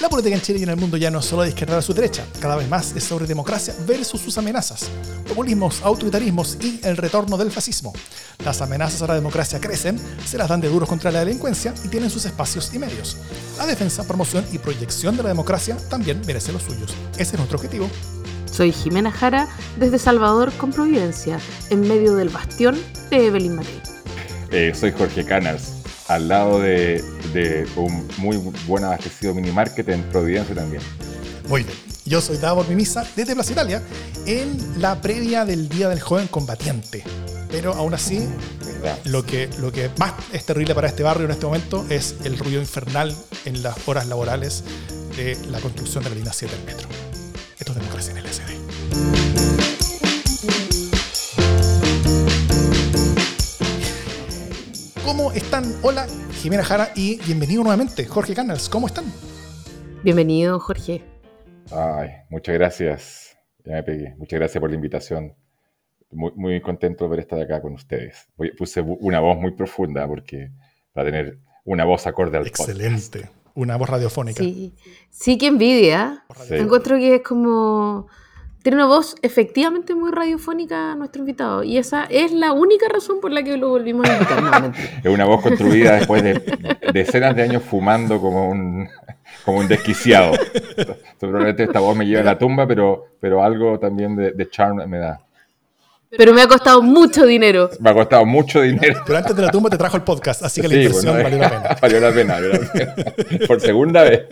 La política en Chile y en el mundo ya no es solo de izquierda a su derecha, cada vez más es sobre democracia versus sus amenazas, populismos, autoritarismos y el retorno del fascismo. Las amenazas a la democracia crecen, se las dan de duros contra la delincuencia y tienen sus espacios y medios. La defensa, promoción y proyección de la democracia también merece los suyos. Ese es nuestro objetivo. Soy Jimena Jara desde Salvador con Providencia, en medio del bastión de Evelyn Matei. Eh, soy Jorge Canals, al lado de, un muy buen abastecido mini market en Providencia también. Muy bien. Yo soy Davor Mimisa desde Plaza Italia en la previa del Día del Joven Combatiente. Pero aún así, lo que, lo que más es terrible para este barrio en este momento es el ruido infernal en las horas laborales de la construcción de la línea 7 del metro. Esto es democracia en el SD. ¿Cómo están? Hola, Jimena Jara y bienvenido nuevamente, Jorge Canals. ¿Cómo están? Bienvenido, Jorge. Ay, muchas gracias. Ya me pegué. Muchas gracias por la invitación. Muy, muy contento de estar acá con ustedes. Puse una voz muy profunda porque para tener una voz acorde al Excelente. Una voz radiofónica. Sí, sí que envidia. Encuentro que es como tiene una voz efectivamente muy radiofónica nuestro invitado. Y esa es la única razón por la que lo volvimos a invitar. es una voz construida después de decenas de años fumando como un, como un desquiciado. Probablemente esta voz me lleva a la tumba, pero, pero algo también de, de charm me da. Pero me ha costado mucho dinero. Me ha costado mucho dinero. Pero antes de la tumba te trajo el podcast, así que la inversión valió la pena. Valió la pena, valió la pena. Por segunda vez.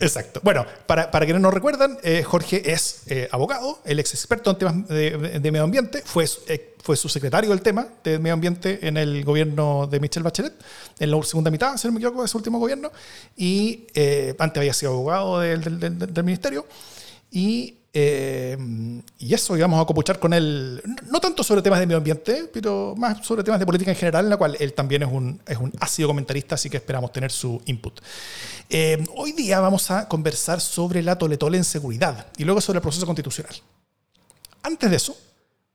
Exacto. Bueno, para, para quienes no recuerdan, eh, Jorge es eh, abogado, el ex experto en temas de, medio ambiente, fue, eh, fue su secretario del tema de medio ambiente en el gobierno de Michelle Bachelet, en la segunda mitad, si no me equivoco, de su último gobierno, y antes había sido abogado del, del, del ministerio, y eh, y eso, íbamos a copuchar con él, no tanto sobre temas de medio ambiente, pero más sobre temas de política en general, en la cual él también es un, es un ácido comentarista, así que esperamos tener su input. Eh, hoy día vamos a conversar sobre la toletole en seguridad y luego sobre el proceso constitucional. Antes de eso,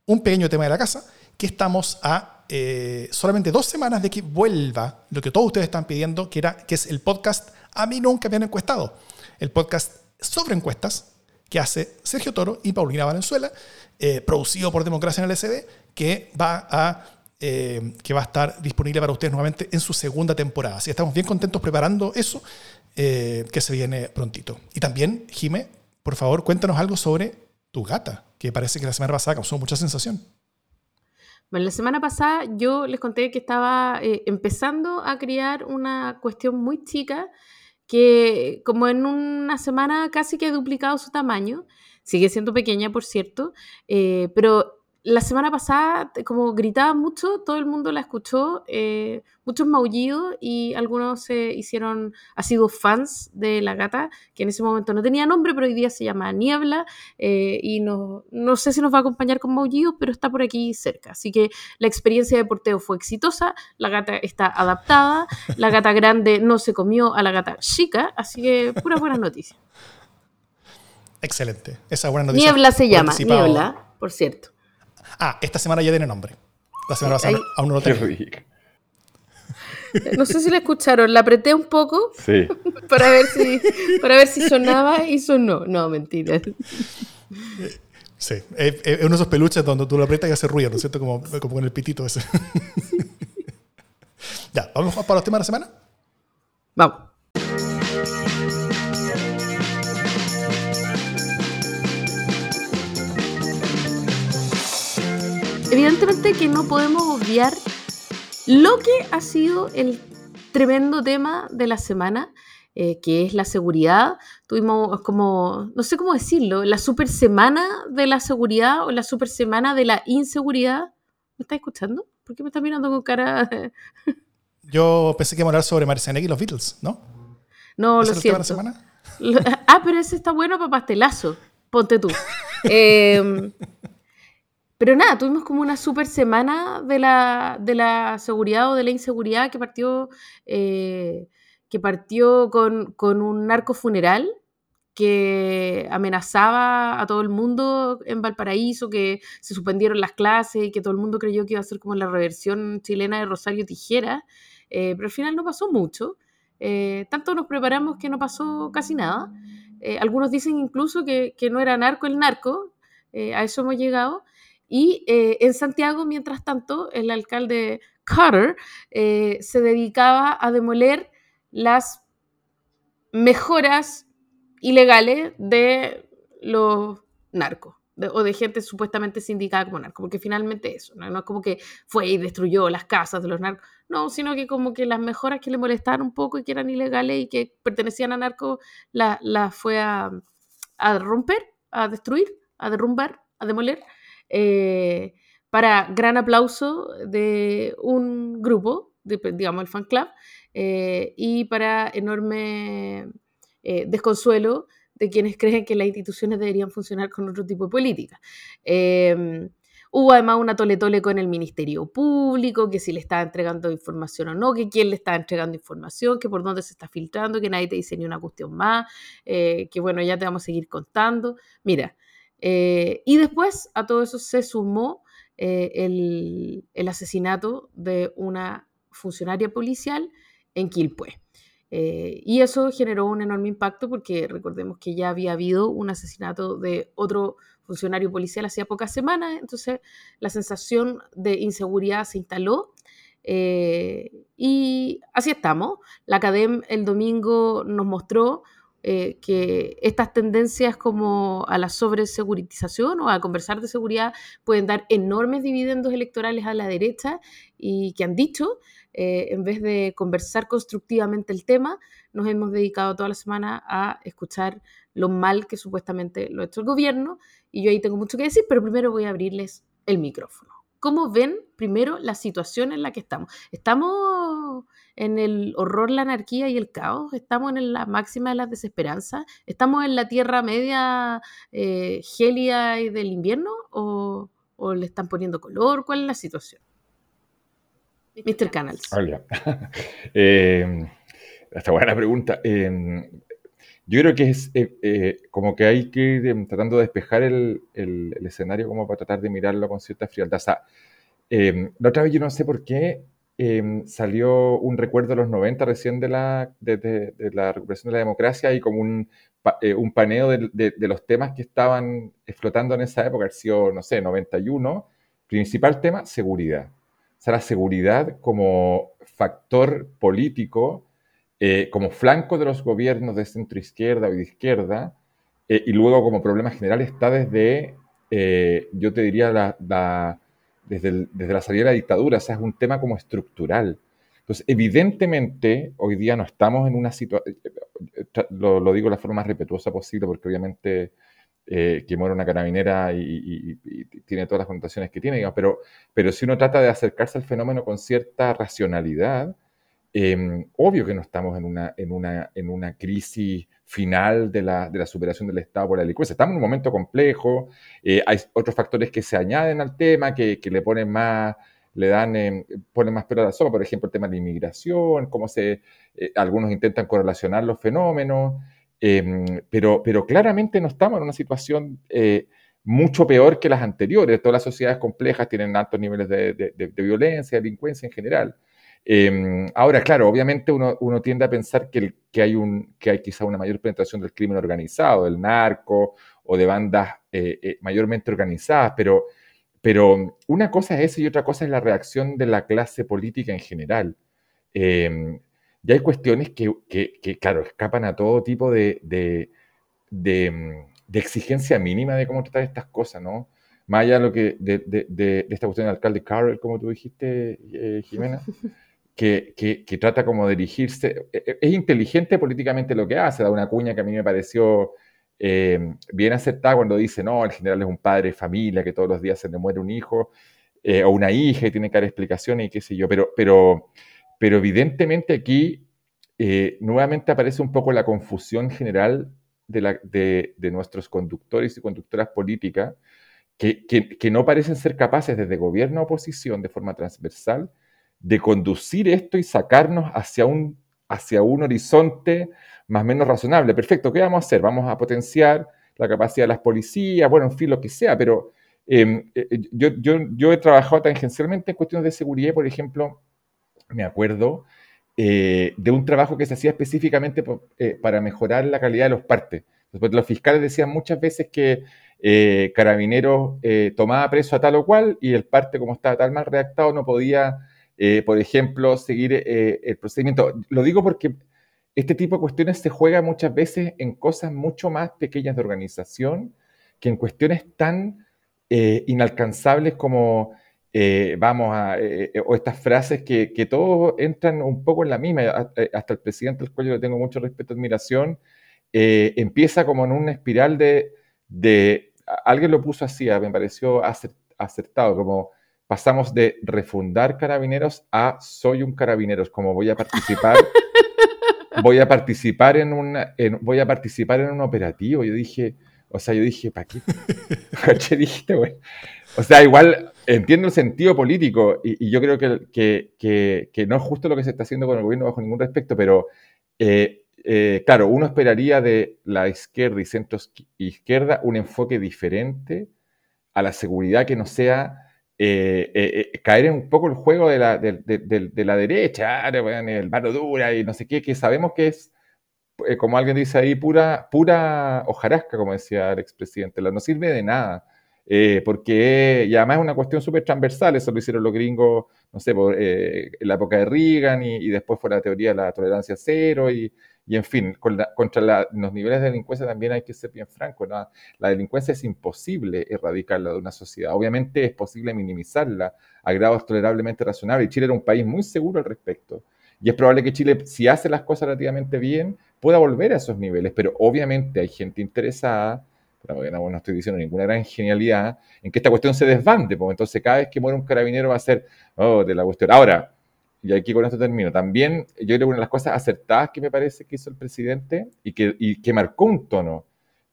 un pequeño tema de la casa, que estamos a eh, solamente dos semanas de que vuelva lo que todos ustedes están pidiendo, que, era, que es el podcast A mí nunca me han encuestado, el podcast sobre encuestas que hace Sergio Toro y Paulina Valenzuela, eh, producido por Democracia en el SD, que va a eh, que va a estar disponible para ustedes nuevamente en su segunda temporada. Así que estamos bien contentos preparando eso, eh, que se viene prontito. Y también, Jime, por favor, cuéntanos algo sobre tu gata, que parece que la semana pasada causó mucha sensación. Bueno, la semana pasada yo les conté que estaba empezando a criar una cuestión muy chica que como en una semana casi que ha duplicado su tamaño, sigue siendo pequeña, por cierto, eh, pero la semana pasada, como gritaba mucho, todo el mundo la escuchó, eh, muchos maullidos y algunos se hicieron, ha sido fans de la gata, que en ese momento no tenía nombre, pero hoy día se llama Niebla eh, y no, no sé si nos va a acompañar con maullidos, pero está por aquí cerca. Así que la experiencia de porteo fue exitosa, la gata está adaptada, la gata grande no se comió a la gata chica, así que pura buena noticia. Excelente, esa buena noticia. Niebla se llama, Niebla, por cierto. Ah, esta semana ya tiene nombre. La semana pasada aún no lo tenía. No sé si la escucharon, la apreté un poco sí. para, ver si, para ver si sonaba y sonó. No, mentira. Sí, es, uno de esos peluches donde tú lo aprietas y hace ruido, ¿no es cierto? Como, como con el pitito ese. ya, ¿vamos para los temas de la semana? Vamos. Evidentemente que no podemos obviar lo que ha sido el tremendo tema de la semana, eh, que es la seguridad. Tuvimos como, no sé cómo decirlo, la super semana de la seguridad o la super semana de la inseguridad. ¿Me estás escuchando? ¿Por qué me estás mirando con cara? Yo pensé que iba a hablar sobre Marcianek y los Beatles, ¿no? No, lo siento. La semana? Ah, pero ese está bueno para pastelazo. Ponte tú. eh, pero nada, tuvimos como una super semana de la, de la seguridad o de la inseguridad que partió, eh, que partió con, con, un narco funeral que amenazaba a todo el mundo en Valparaíso, que se suspendieron las clases y que todo el mundo creyó que iba a ser como la reversión chilena de Rosario Tijera, eh, pero al final no pasó mucho. eh, tanto nos preparamos que no pasó casi nada. Eh, algunos dicen incluso que, no era narco el narco, a eso hemos llegado. Y en Santiago, mientras tanto, el alcalde Carter se dedicaba a demoler las mejoras ilegales de los narcos o de gente supuestamente sindicada como narco, porque finalmente eso, ¿no? es como que fue y destruyó las casas de los narcos, no, sino que como que las mejoras que le molestaron un poco y que eran ilegales y que pertenecían a narcos, las la fue a, romper, a destruir, a derrumbar, a demoler, eh, para gran aplauso de un grupo, digamos el fan club, eh, y para enorme eh, desconsuelo de quienes creen que las instituciones deberían funcionar con otro tipo de política. Em, hubo además una tole tole con el Ministerio Público, que si le estaba entregando información o no, que quién le está entregando información, que por dónde se está filtrando, que nadie te dice ni una cuestión más, eh, que bueno, ya te vamos a seguir contando. Mira, eh, y después a todo eso se sumó eh, el, asesinato de una funcionaria policial en Quilpué. Eh, y eso generó un enorme impacto porque recordemos que ya había habido un asesinato de otro funcionario policial hacía pocas semanas, entonces la sensación de inseguridad se instaló eh, y así estamos. La CADEM el domingo nos mostró eh, que estas tendencias como a la sobreseguritización o a conversar de seguridad pueden dar enormes dividendos electorales a la derecha y que han dicho eh, en vez de conversar constructivamente el tema, nos hemos dedicado toda la semana a escuchar lo mal que supuestamente lo ha hecho el gobierno. Y yo ahí tengo mucho que decir, pero primero voy a abrirles el micrófono. ¿Cómo ven primero la situación en la que estamos? ¿Estamos en el horror, la anarquía y el caos? ¿Estamos en la máxima de las desesperanzas? ¿Estamos en la tierra media eh, gélida y del invierno? ¿O, ¿O le están poniendo color? ¿Cuál es la situación? Mr. Canals. Hola. eh, esta buena pregunta. Em, yo creo que es eh, eh, como que hay que ir em, tratando de despejar el, escenario como para tratar de mirarlo con cierta frialdad. O sea, em, la otra vez yo no sé por qué salió un recuerdo de los 90 recién de la, de, la recuperación de la democracia y como un, eh, un paneo de, de, los temas que estaban explotando en esa época, ha sido, no sé, 91. Principal tema, seguridad sea, la seguridad como factor político, eh, como flanco de los gobiernos de centro izquierda o de izquierda, eh, y luego como problema general está desde, eh, yo te diría, la, desde, desde, la salida de la dictadura, o sea, es un tema como estructural. Entonces, evidentemente, hoy día no estamos en una situación, lo, lo, digo de la forma más respetuosa posible, porque obviamente eh, que muere una carabinera y, tiene todas las connotaciones que tiene, pero, pero si uno trata de acercarse al fenómeno con cierta racionalidad, em, obvio que no estamos en una, en una, en una crisis final de la, de la, superación del Estado por la delincuencia. Estamos en un momento complejo, eh, hay otros factores que se añaden al tema, que, que le ponen más, le dan, eh, ponen más pelo a la sopa, por ejemplo, el tema de la inmigración, cómo se, eh, algunos intentan correlacionar los fenómenos, Em, pero, pero claramente no estamos en una situación eh, mucho peor que las anteriores. Todas las sociedades complejas tienen altos niveles de, violencia, delincuencia en general. Em, ahora, claro, obviamente uno, tiende a pensar que, hay un, quizá una mayor penetración del crimen organizado, del narco o de bandas eh, eh, mayormente organizadas, pero, una cosa es eso y otra cosa es la reacción de la clase política en general. Em, ya hay cuestiones que, claro, escapan a todo tipo de, de, mm, exigencia mínima de cómo tratar estas cosas, ¿no? Más allá de, lo que, de, esta cuestión del alcalde Carroll, como tú dijiste, eh, Jimena, que, que, trata como de dirigirse. E, e, es inteligente políticamente lo que hace, da una cuña que a mí me pareció eh, bien aceptada cuando dice, no, el general es un padre de familia, que todos los días se le muere un hijo eh, o una hija y tiene que dar explicaciones y qué sé yo, pero, pero pero evidentemente aquí eh, nuevamente aparece un poco la confusión general de, nuestros conductores y conductoras políticas que, no parecen ser capaces desde gobierno a oposición de forma transversal de conducir esto y sacarnos hacia un, hacia un horizonte más o menos razonable. Perfecto, ¿qué vamos a hacer? Vamos a potenciar la capacidad de las policías, bueno, en fin, lo que sea, pero em, eh, yo, yo, yo he trabajado tangencialmente en cuestiones de seguridad, por ejemplo, me acuerdo de un trabajo que se hacía específicamente para mejorar la calidad de los partes. los fiscales decían muchas veces que Carabineros tomaba preso a tal o cual y el parte, como estaba tal mal redactado, no podía, por ejemplo, seguir el procedimiento. Lo digo porque este tipo de cuestiones se juega muchas veces en cosas mucho más pequeñas de organización que en cuestiones tan eh, inalcanzables como eh, vamos a, eh, o estas frases que, que, todos entran un poco en la misma, hasta el presidente del cual yo le tengo mucho respeto y admiración, empieza como en una espiral de, de, alguien lo puso así, me pareció acertado, como pasamos de refundar carabineros a soy un carabineros, como voy a participar voy a participar en, una, voy a participar en un operativo. Yo dije, o sea, yo dije, ¿para qué? ¿Qué dijiste, güey? O sea, igual entiendo el sentido político y, yo creo que, que, que, no es justo lo que se está haciendo con el gobierno bajo ningún respecto, pero eh, eh, claro, uno esperaría de la izquierda y centro izquierda un enfoque diferente a la seguridad que no sea eh, eh, eh, caer en un poco el juego de la, de, la derecha, el mano dura y no sé qué, que sabemos que es, como alguien dice ahí, pura, pura hojarasca, como decía el expresidente, no sirve de nada. porque y además es una cuestión súper transversal, eso lo hicieron los gringos, no sé, por, en la época de Reagan y, y, después fue la teoría de la tolerancia cero y, y en fin, contra los niveles de delincuencia también hay que ser bien franco. ¿no? La delincuencia es imposible erradicarla de una sociedad. Obviamente es posible minimizarla a grados tolerablemente razonables. Chile era un país muy seguro al respecto. Y es probable que Chile, si hace las cosas relativamente bien, pueda volver a esos niveles. Pero obviamente hay gente interesada, no, no estoy diciendo ninguna gran genialidad, en que esta cuestión se desbande. Porque entonces cada vez que muere un carabinero va a ser, oh, de la cuestión. Ahora, y aquí con esto termino, también yo creo que una de las cosas acertadas que me parece que hizo el presidente y que, y que marcó un tono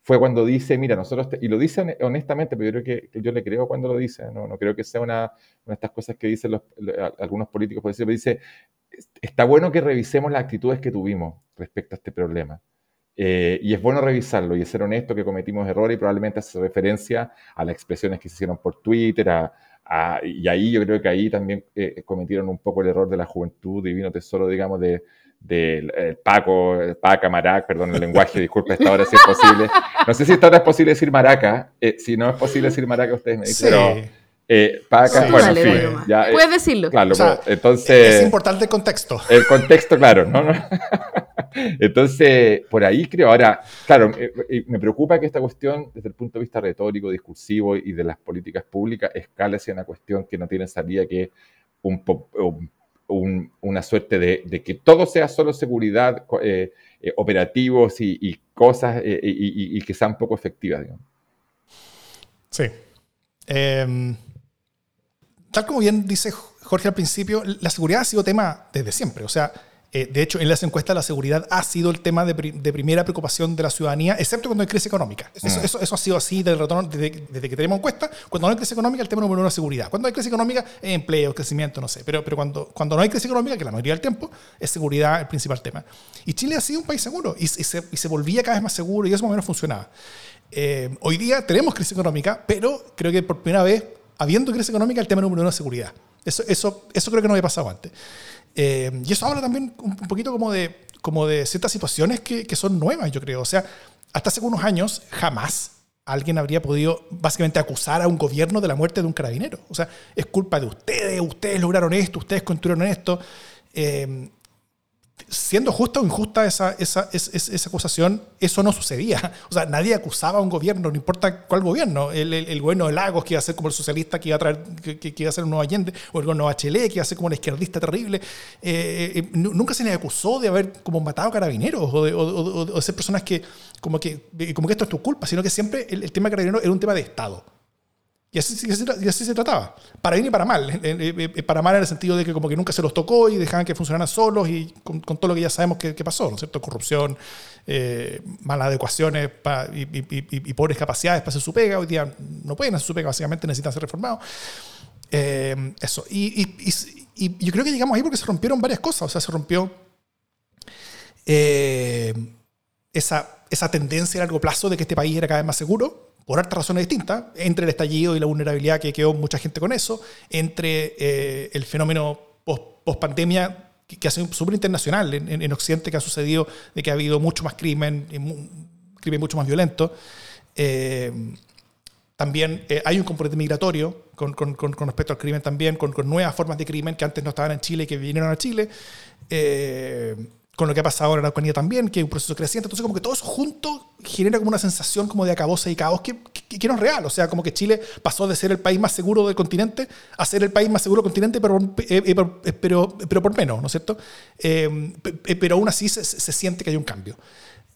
fue cuando dice, mira, nosotros, y lo dice honestamente, pero yo creo que, yo le creo cuando lo dice, no, no creo que sea una, de estas cosas que dicen algunos políticos, por decirlo, pero dice, está bueno que revisemos las actitudes que tuvimos respecto a este problema. Eh, y es bueno revisarlo y ser honesto que cometimos errores y probablemente hace referencia a las expresiones que se hicieron por Twitter, a, Ah, y ahí yo creo que ahí también eh, cometieron un poco el error de la juventud, divino tesoro, digamos, de, de Paco, el Paca, Marac, perdón el lenguaje, disculpe, esta hora si es posible. No sé si esta hora es posible decir Maraca, eh, si no es posible decir Maraca, ustedes me dicen, pero eh, Paca, bueno, en fin. Ya, Puedes decirlo. Claro, entonces... Es importante el contexto. El contexto, claro, ¿no? Entonces, por ahí creo, ahora, claro, me preocupa que esta cuestión, desde el punto de vista retórico, discursivo y de las políticas públicas, escale hacia una cuestión que no tiene salida, que un, una suerte de, que todo sea solo seguridad, eh, eh, operativos y, cosas, eh, y, que sean poco efectivas. Sí. Em, tal como bien dice Jorge al principio, la seguridad ha sido tema desde siempre. O sea, eh, de hecho, en las encuestas la seguridad ha sido el tema de, primera preocupación de la ciudadanía, excepto cuando hay crisis económica. Eso, mm. ha sido así desde, desde, que tenemos encuestas. Cuando no hay crisis económica, el tema número uno es seguridad. Cuando hay crisis económica, es empleo, crecimiento, no sé. Pero, pero cuando, cuando no hay crisis económica, que la mayoría del tiempo, es seguridad el principal tema. Y Chile ha sido un país seguro y, se, y se, volvía cada vez más seguro y eso más o menos funcionaba. Eh, hoy día tenemos crisis económica, pero creo que por primera vez, habiendo crisis económica, el tema número uno es seguridad. Eso, eso, eso creo que no había pasado antes. Eh, y eso habla también un poquito como de, como de ciertas situaciones que, que, son nuevas, yo creo. O sea, hasta hace unos años jamás alguien habría podido básicamente acusar a un gobierno de la muerte de un carabinero. O sea, es culpa de ustedes, ustedes lograron esto, ustedes construyeron esto. Eh, siendo justa o injusta esa, esa, esa, acusación, eso no sucedía. O sea, nadie acusaba a un gobierno, no importa cuál gobierno. El, el, gobierno de Lagos, que iba a ser como el socialista que iba a traer, que, iba a ser un nuevo Allende, o el gobierno de Bachelet, que iba a ser como un izquierdista terrible. Eh, eh, nunca se le acusó de haber como matado carabineros o de, o, ser personas que como, que como que esto es tu culpa, sino que siempre el, el tema de carabineros era un tema de Estado. Y así, se trataba, para bien y para mal. Para mal en el sentido de que como que nunca se los tocó y dejaban que funcionaran solos y con, todo lo que ya sabemos que, pasó, ¿no es cierto? Corrupción, eh, malas adecuaciones y, pobres capacidades para hacer su pega. Hoy día no pueden hacer su pega, básicamente necesitan ser reformados. Eh, eso. Y, yo creo que llegamos ahí porque se rompieron varias cosas. O sea, se rompió eh, esa, esa tendencia a largo plazo de que este país era cada vez más seguro por hartas razones distintas, entre el estallido y la vulnerabilidad que quedó mucha gente con eso, entre eh, el fenómeno post-pandemia que ha sido súper internacional en, Occidente, que ha sucedido de que ha habido mucho más crimen, crimen mucho más violento. Eh, también eh, hay un componente migratorio con, con, con, respecto al crimen también, con, nuevas formas de crimen que antes no estaban en Chile y que vinieron a Chile. Eh, con lo que ha pasado ahora en Araucanía también, que es un proceso creciente. Entonces, como que todo eso junto genera como una sensación como de acabose y caos que, que, no es real. O sea, como que Chile pasó de ser el país más seguro del continente a ser el país más seguro del continente, pero, eh, eh, pero, pero, por menos, ¿no es cierto? Eh, pero aún así se, se, siente que hay un cambio.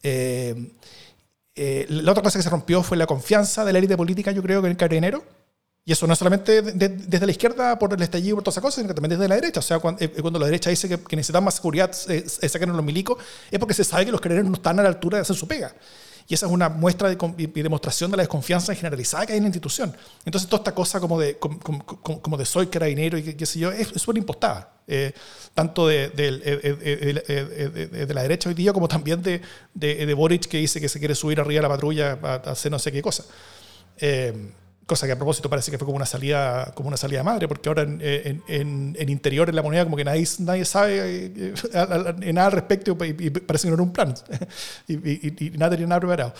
la otra cosa que se rompió fue la confianza de la élite política, yo creo, que en el carabinero y eso no es solamente desde la izquierda por el estallido por todas esas cosas, sino que también desde la derecha. O sea, cuando, eh, cuando la derecha dice que, que necesitan más seguridad, eh, eh saquen los milicos, es porque se sabe que los carabineros no están a la altura de hacer su pega. Y esa es una muestra de, y demostración de la desconfianza generalizada que hay en la institución. Entonces, toda esta cosa como de, como, como, de soy carabinero y qué, sé yo, es súper impostada. Eh, tanto de, de, la derecha hoy día como también de, de, Boric que dice que se quiere subir arriba a la patrulla a, hacer no sé qué cosa. Eh, cosa que a propósito parece que fue como una salida como una salida madre porque ahora en, en, en interior en la moneda como que nadie, nadie sabe eh, nada al respecto y, parece que no era un plan y, nada tenía nada preparado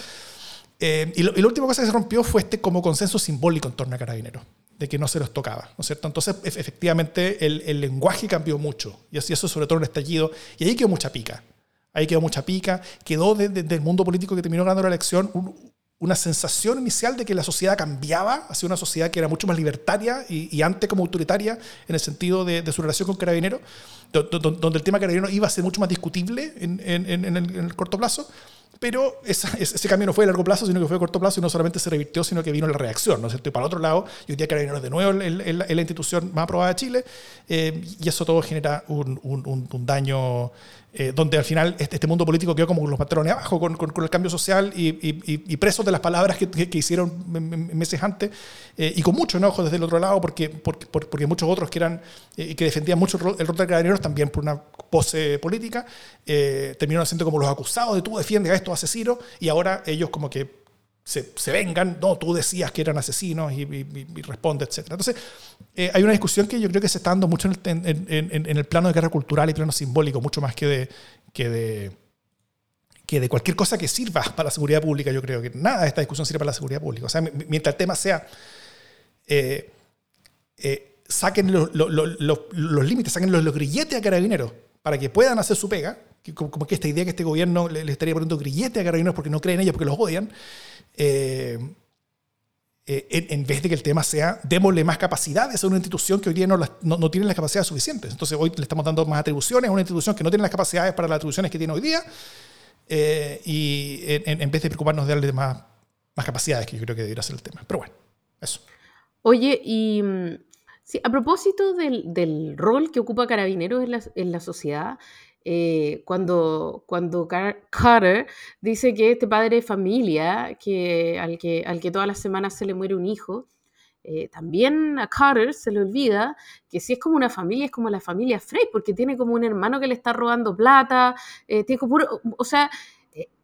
eh, y, la última cosa que se rompió fue este como consenso simbólico en torno a Carabineros de que no se los tocaba, ¿no es cierto? Entonces, efectivamente, el, el lenguaje cambió mucho, y así eso sobre todo en el estallido, y ahí quedó mucha pica. Ahí quedó mucha pica, quedó desde el mundo político que terminó ganando la elección un, una sensación inicial de que la sociedad cambiaba hacia una sociedad que era mucho más libertaria y, antes como autoritaria en el sentido de, su relación con Carabineros, donde el tema Carabineros iba a ser mucho más discutible en, el, corto plazo, pero ese cambio no fue a largo plazo, sino que fue a corto plazo y no solamente se revirtió, sino que vino la reacción. ¿no? Y para el otro lado, y hoy día Carabineros de nuevo es la, institución más aprobada de Chile, eh, y eso todo genera un, un daño eh, donde al final este, este, mundo político quedó como con los patrones abajo, con, el cambio social y, y, presos de las palabras que, hicieron meses antes, eh, y con mucho enojo desde el otro lado, porque, porque, muchos otros que, eran, eh, que defendían mucho el rol de carabineros también por una pose política, terminaron siendo como los acusados de tú defiendes a estos asesinos, y ahora ellos como que se, vengan, no, tú decías que eran asesinos y, responde, etc. Entonces, eh, hay una discusión que yo creo que se está dando mucho en el, plano de guerra cultural y plano simbólico, mucho más que de, que de, que de cualquier cosa que sirva para la seguridad pública. Yo creo que nada de esta discusión sirve para la seguridad pública. O sea, mientras el tema sea, eh, eh, saquen los, límites, saquen los, grilletes a carabineros para que puedan hacer su pega, como que esta idea que este gobierno le, estaría poniendo grilletes a carabineros porque no creen en ellos, porque los odian, eh, eh, en, vez de que el tema sea démosle más capacidades a una institución que hoy día no, no, tiene las capacidades suficientes. Entonces hoy le estamos dando más atribuciones a una institución que no tiene las capacidades para las atribuciones que tiene hoy día eh, y en, vez de preocuparnos de darle más, más capacidades, que yo creo que debería ser el tema. Pero bueno, eso. Oye, y mm, sí, a propósito del, del, rol que ocupa Carabineros en la, en la sociedad, eh, cuando, cuando Carter dice que este padre de familia, que, al, que, al que todas las semanas se le muere un hijo, eh, también a Carter se le olvida que si es como una familia, es como la familia Frey, porque tiene como un hermano que le está robando plata, eh, tiene como, o sea,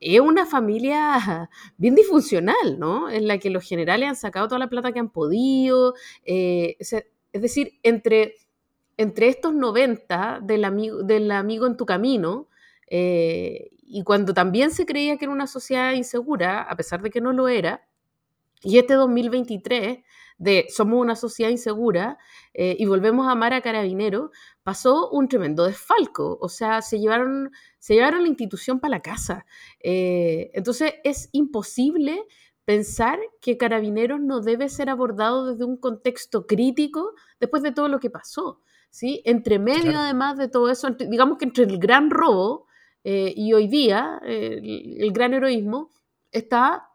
es una familia bien disfuncional, ¿no? En la que los generales han sacado toda la plata que han podido, es decir, entre entre estos 90 del amigo, del amigo en tu camino, eh, y cuando también se creía que era una sociedad insegura, a pesar de que no lo era, y este 2023 de somos una sociedad insegura eh, y volvemos a amar a Carabineros, pasó un tremendo desfalco, o sea, se llevaron, se llevaron la institución para la casa. Eh, entonces es imposible pensar que Carabineros no debe ser abordado desde un contexto crítico después de todo lo que pasó. ¿Sí? Entre medio, además de todo eso, digamos que entre el gran robo eh, y hoy día el, gran heroísmo está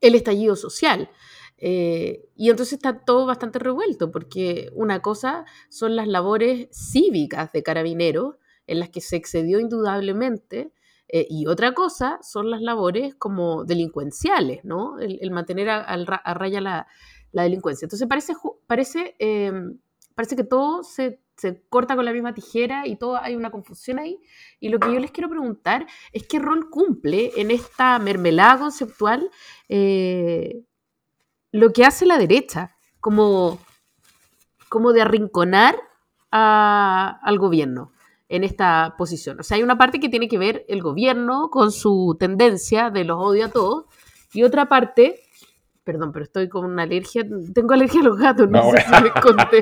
el estallido social. Eh, y entonces está todo bastante revuelto, porque una cosa son las labores cívicas de carabineros, en las que se excedió indudablemente, eh, y otra cosa son las labores como delincuenciales, ¿no? El, mantener a, raya la, delincuencia. Entonces parece, parece parece que todo se, corta con la misma tijera y todo hay una confusión ahí. Y lo que yo les quiero preguntar es qué rol cumple en esta mermelada conceptual eh, lo que hace la derecha, como, como de arrinconar al gobierno. en esta posición. O sea, hay una parte que tiene que ver el gobierno con su tendencia de los odio a todos y otra parte Perdón, pero estoy con una alergia. Tengo alergia a los gatos, no, sé si me conté.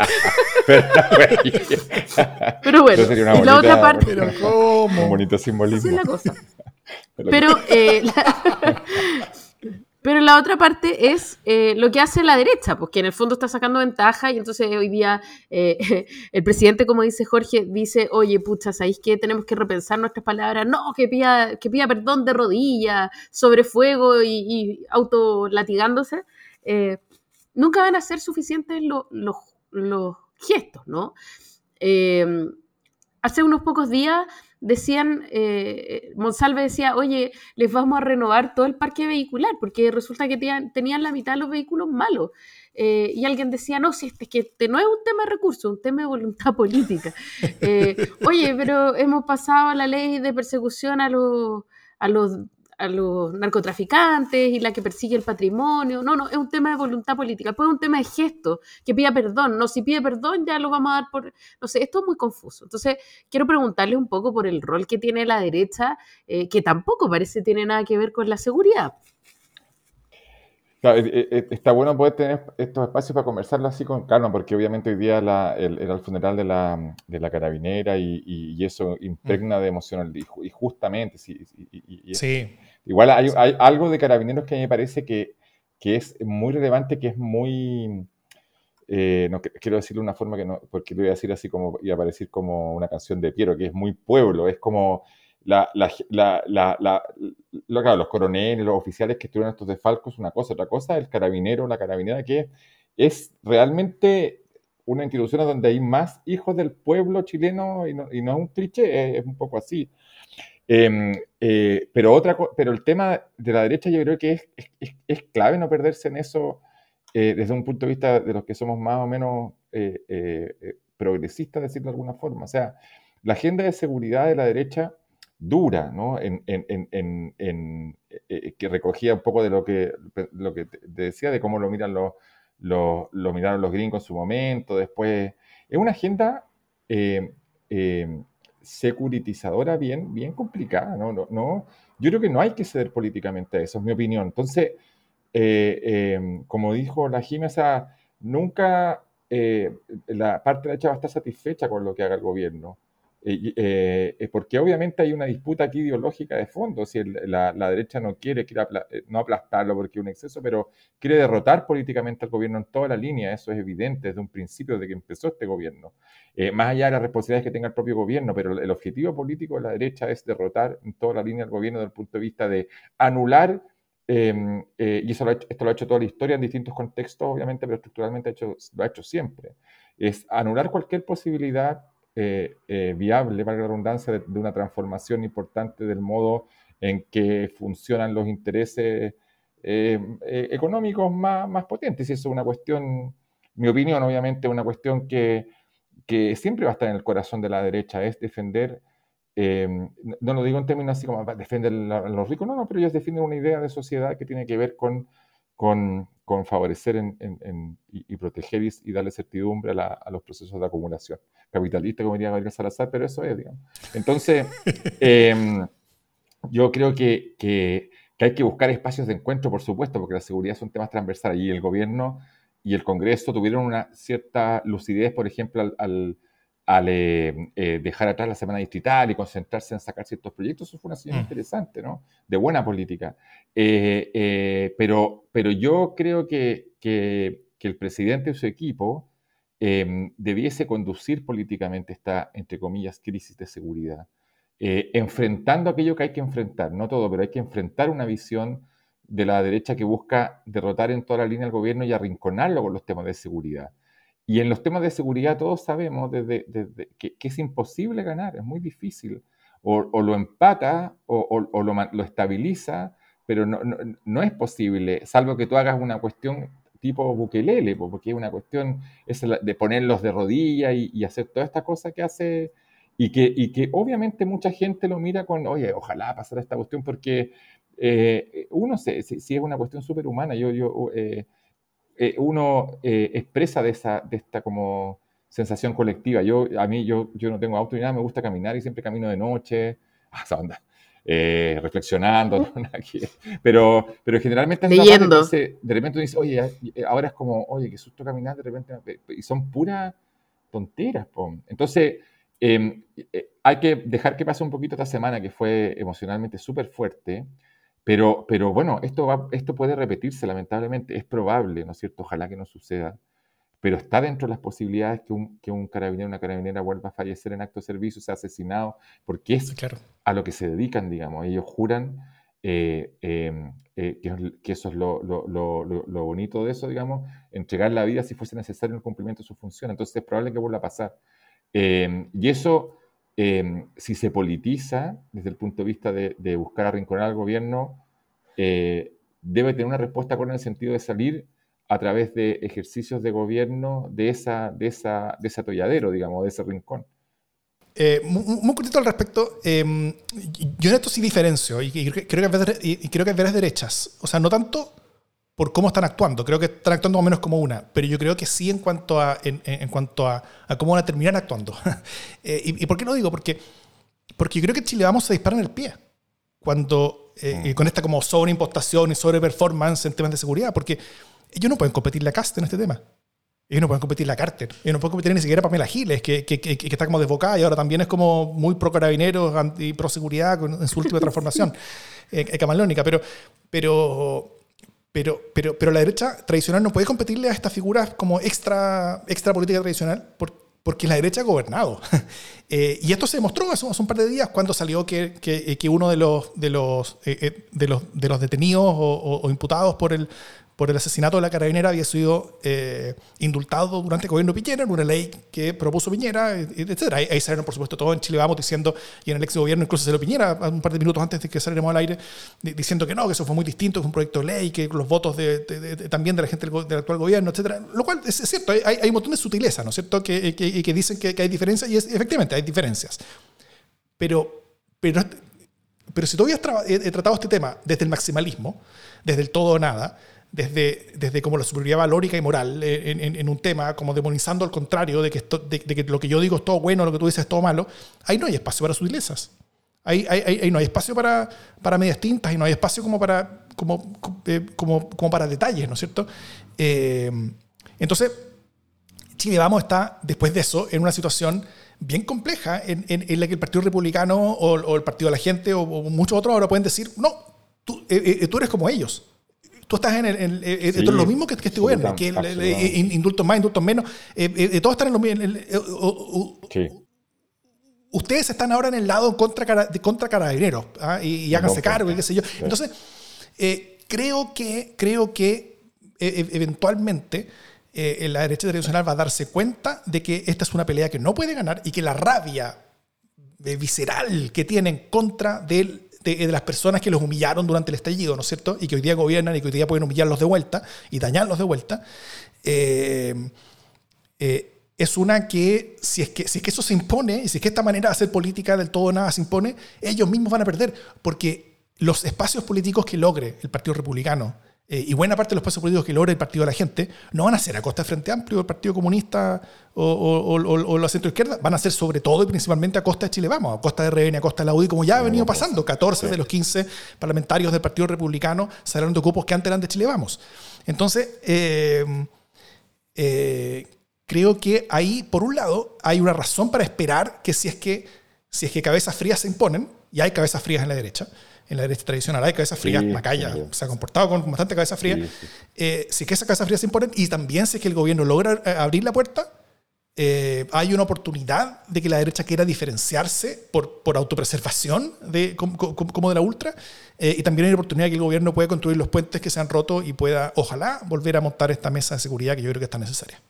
pero, bueno, y la otra parte. Pero ¿cómo? Un bonito simbolismo. Así es la cosa. Pero, eh, pero la otra parte es eh, lo que hace la derecha, pues que en el fondo está sacando ventaja y entonces hoy día eh, el presidente, como dice Jorge, dice, oye, pucha, ¿sabéis que tenemos que repensar nuestras palabras? No, que pida, que pida perdón de rodillas, sobre fuego y, y autolatigándose. Eh, nunca van a ser suficientes los gestos, ¿no? hace unos pocos días decían, eh, Monsalve decía, oye, les vamos a renovar todo el parque vehicular, porque resulta que tenían, la mitad de los vehículos malos. Eh, y alguien decía, no, si este, es que este no es un tema de recursos, un tema de voluntad política. Eh, oye, pero hemos pasado a la ley de persecución a los, a los a los narcotraficantes y la que persigue el patrimonio. No, no, es un tema de voluntad política. Pues es un tema de gesto, que pida perdón. No, si pide perdón ya lo vamos a dar por... No sé, esto es muy confuso. Entonces, quiero preguntarle un poco por el rol que tiene la derecha, eh, que tampoco parece tiene nada que ver con la seguridad. Claro, eh, eh, está bueno poder tener estos espacios para conversarlo así con calma, porque obviamente hoy día era el funeral de la, de la carabinera y, eso impregna de emoción, y, justamente, sí, sí. Igual hay, hay, algo de carabineros que a mí me parece que, que es muy relevante, que es muy, eh, no quiero decirlo de una forma que no, porque lo voy a decir así como, y a parecer como una canción de Piero, que es muy pueblo, es como la, la, la, los coroneles, los oficiales que estuvieron estos desfalcos, una cosa, otra cosa, el carabinero, la carabinera, que es realmente una institución donde hay más hijos del pueblo chileno y no, y no es un cliché, es, un poco así. Em, eh, pero, otra, pero el tema de la derecha yo creo que es, es, clave no perderse en eso eh, desde un punto de vista de los que somos más o menos eh, progresistas, decirlo de alguna forma. O sea, la agenda de seguridad de la derecha dura, ¿no? En, eh, eh, que recogía un poco de lo que, lo que te decía, de cómo lo miran los, lo miraron los gringos en su momento, después. Es una agenda securitizadora bien, bien complicada, ¿no? ¿no? Yo creo que no hay que ceder políticamente a eso, es mi opinión. Entonces, como dijo la Jimesa, nunca la parte derecha va a estar satisfecha con lo que haga el gobierno. Eh, eh, porque obviamente hay una disputa aquí ideológica de fondo, si la, derecha no quiere, eh, no aplastarlo porque es un exceso, pero quiere derrotar políticamente al gobierno en toda la línea, eso es evidente desde un principio de que empezó este gobierno, más allá de las responsabilidades que tenga el propio gobierno, pero el objetivo político de la derecha es derrotar en toda la línea al gobierno desde el punto de vista de anular em, y eso esto lo ha hecho toda la historia en distintos contextos, obviamente, pero estructuralmente hecho, lo ha hecho siempre. Es anular cualquier posibilidad eh, eh, viable, para la redundancia, de, una transformación importante del modo en que funcionan los intereses eh, económicos más, más potentes. Y eso es una cuestión, mi opinión, obviamente, una cuestión que, que siempre va a estar en el corazón de la derecha, es defender, no lo digo en términos así como defender a los ricos, no, no, pero ellos defienden una idea de sociedad que tiene que ver con, con con favorecer y, proteger y, darle certidumbre a, los procesos de acumulación. Capitalista, como diría Gabriel Salazar, pero eso es, digamos. Entonces, em, yo creo que, que, hay que buscar espacios de encuentro, por supuesto, porque la seguridad son temas transversales y el gobierno y el Congreso tuvieron una cierta lucidez, por ejemplo, al al eh, eh, dejar atrás la semana distrital y concentrarse en sacar ciertos proyectos, eso fue una señal mm. interesante, ¿no? De buena política. Eh, pero, pero yo creo que, que, el presidente y su equipo em, debiese conducir políticamente esta, entre comillas, crisis de seguridad, enfrentando aquello que hay que enfrentar, no todo, pero hay que enfrentar una visión de la derecha que busca derrotar en toda la línea al gobierno y arrinconarlo con los temas de seguridad. Y en los temas de seguridad todos sabemos desde, que, es imposible ganar, es muy difícil. O, lo empata o, lo, estabiliza, pero no, no, es posible, salvo que tú hagas una cuestión tipo buquelele, porque es una cuestión es de ponerlos de rodillas y, hacer toda esta cosa que hace y que, y que obviamente mucha gente lo mira con, oye, ojalá pasara esta cuestión, porque eh, uno, si, si, es una cuestión súper humana, yo, yo eh, eh, uno eh, expresa de, esa, de esta como sensación colectiva. Yo, a mí, yo, yo no tengo auto ni nada, me gusta caminar y siempre camino de noche, ah, esa onda, eh, reflexionando, pero, pero generalmente Leyendo. de repente dice, oye, ahora es como, oye, qué susto caminar, de repente, y son puras tonteras. Entonces, em, eh, hay que dejar que pase un poquito esta semana que fue emocionalmente súper fuerte, pero, pero bueno, esto, va, esto puede repetirse lamentablemente, es probable, ¿no es cierto? Ojalá que no suceda, pero está dentro de las posibilidades que un, que un carabinero, una carabinera vuelva a fallecer en acto de servicio, sea asesinado, porque es a lo que se dedican, digamos. Ellos juran eh, em, eh, que, eso es lo, lo, lo, lo, bonito de eso, digamos, entregar la vida si fuese necesario en el cumplimiento de su función. Entonces es probable que vuelva a pasar. Em, y eso Em, si se politiza desde el punto de vista de, buscar arrinconar al gobierno, eh, debe tener una respuesta con el sentido de salir a través de ejercicios de gobierno de, esa, de, esa, de ese atolladero, digamos, de ese rincón. Eh, muy, cortito al respecto, em, yo en esto sí diferencio y, creo que hay veras derechas. O sea, no tanto por cómo están actuando. Creo que están actuando más o menos como una, pero yo creo que sí en cuanto a, en, cuanto a, cómo van a terminar actuando. Eh, y, por qué lo digo? Porque, porque yo creo que Chile vamos a disparar en el pie cuando eh, mm. con esta como sobreimpostación y sobreperformance en temas de seguridad, porque ellos no pueden competir la casta en este tema. Ellos no pueden competir la Carter. Ellos no pueden competir ni siquiera Pamela Giles, que, que, que, que, está como desbocada y ahora también es como muy pro carabineros y pro seguridad en su última transformación eh, camalónica. Pero, pero pero, pero, pero la derecha tradicional no puede competirle a estas figuras como extra, extra política tradicional porque la derecha ha gobernado. Eh, y esto se demostró hace, un par de días cuando salió que, que, que uno de los, de los, eh, eh, de los, de los detenidos o imputados por el, por el asesinato de la carabinera había sido eh, indultado durante el gobierno de Piñera en una ley que propuso Piñera, etc. Ahí, salieron, por supuesto, todos en Chile Vamos diciendo, y en el ex gobierno incluso se lo Piñera, un par de minutos antes de que saliéramos al aire, diciendo que no, que eso fue muy distinto, que es un proyecto de ley, que los votos de, también de la gente del, actual gobierno, etc. Lo cual es, cierto, hay, hay, un montón de sutileza, ¿no es cierto?, que, que, que dicen que, hay diferencias, y efectivamente hay diferencias. Pero, pero, pero si todavía has tratado este tema desde el maximalismo, desde el todo o nada, desde, desde como la superioridad valórica y moral eh, en, en, un tema, como demonizando al contrario de que, esto, de, que lo que yo digo es todo bueno, lo que tú dices es todo malo, ahí no hay espacio para sutilezas. Ahí, ahí, ahí no hay espacio para, para medias tintas y no hay espacio como para, como, eh, como, como, para detalles, ¿no es cierto? Eh, entonces, Chile Vamos está, después de eso, en una situación bien compleja en, en, la que el Partido Republicano o, el Partido de la Gente o, muchos otros ahora pueden decir, no, tú, tú eres como ellos tú estás en, el, eh, eh, lo mismo que, este gobierno, que indultos más, indultos menos, eh, todos están en lo mismo. Ustedes están ahora en el lado contra, de contra carabineros ¿ah? y, háganse cargo, y qué sé yo. Entonces, creo que, creo que eventualmente la derecha tradicional va a darse cuenta de que esta es una pelea que no puede ganar y que la rabia visceral que tienen contra del de, las personas que los humillaron durante el estallido, ¿no es cierto? Y que hoy día gobiernan y que hoy día pueden humillarlos de vuelta y dañarlos de vuelta. Eh, eh, es una que si, es que si es que eso se impone, y si es que esta manera de hacer política del todo nada se impone, ellos mismos van a perder, porque los espacios políticos que logre el Partido Republicano eh, y buena parte de los espacios políticos que logra el Partido de la Gente no van a ser a costa del Frente Amplio, el Partido Comunista o, o, la centroizquierda, van a ser sobre todo y principalmente a costa de Chile Vamos, a costa de RN, a costa de la UDI, como ya ha venido pasando. 14 de los 15 parlamentarios del Partido Republicano salieron de cupos que antes eran de Chile Vamos. Entonces, eh, eh, creo que ahí, por un lado, hay una razón para esperar que si es que, si es que cabezas frías se imponen, y hay cabezas frías en la derecha, en la derecha tradicional hay cabeza fría, Macaya se ha comportado con bastante cabeza fría. Eh, si es que esa cabeza fría se imponen y también si es que el gobierno logra eh, abrir la puerta, eh, hay una oportunidad de que la derecha quiera diferenciarse por, por autopreservación de, como, de la ultra y también hay una oportunidad de que el gobierno pueda construir los puentes que se han roto y pueda, ojalá, volver a montar esta mesa de seguridad que yo creo que está necesaria.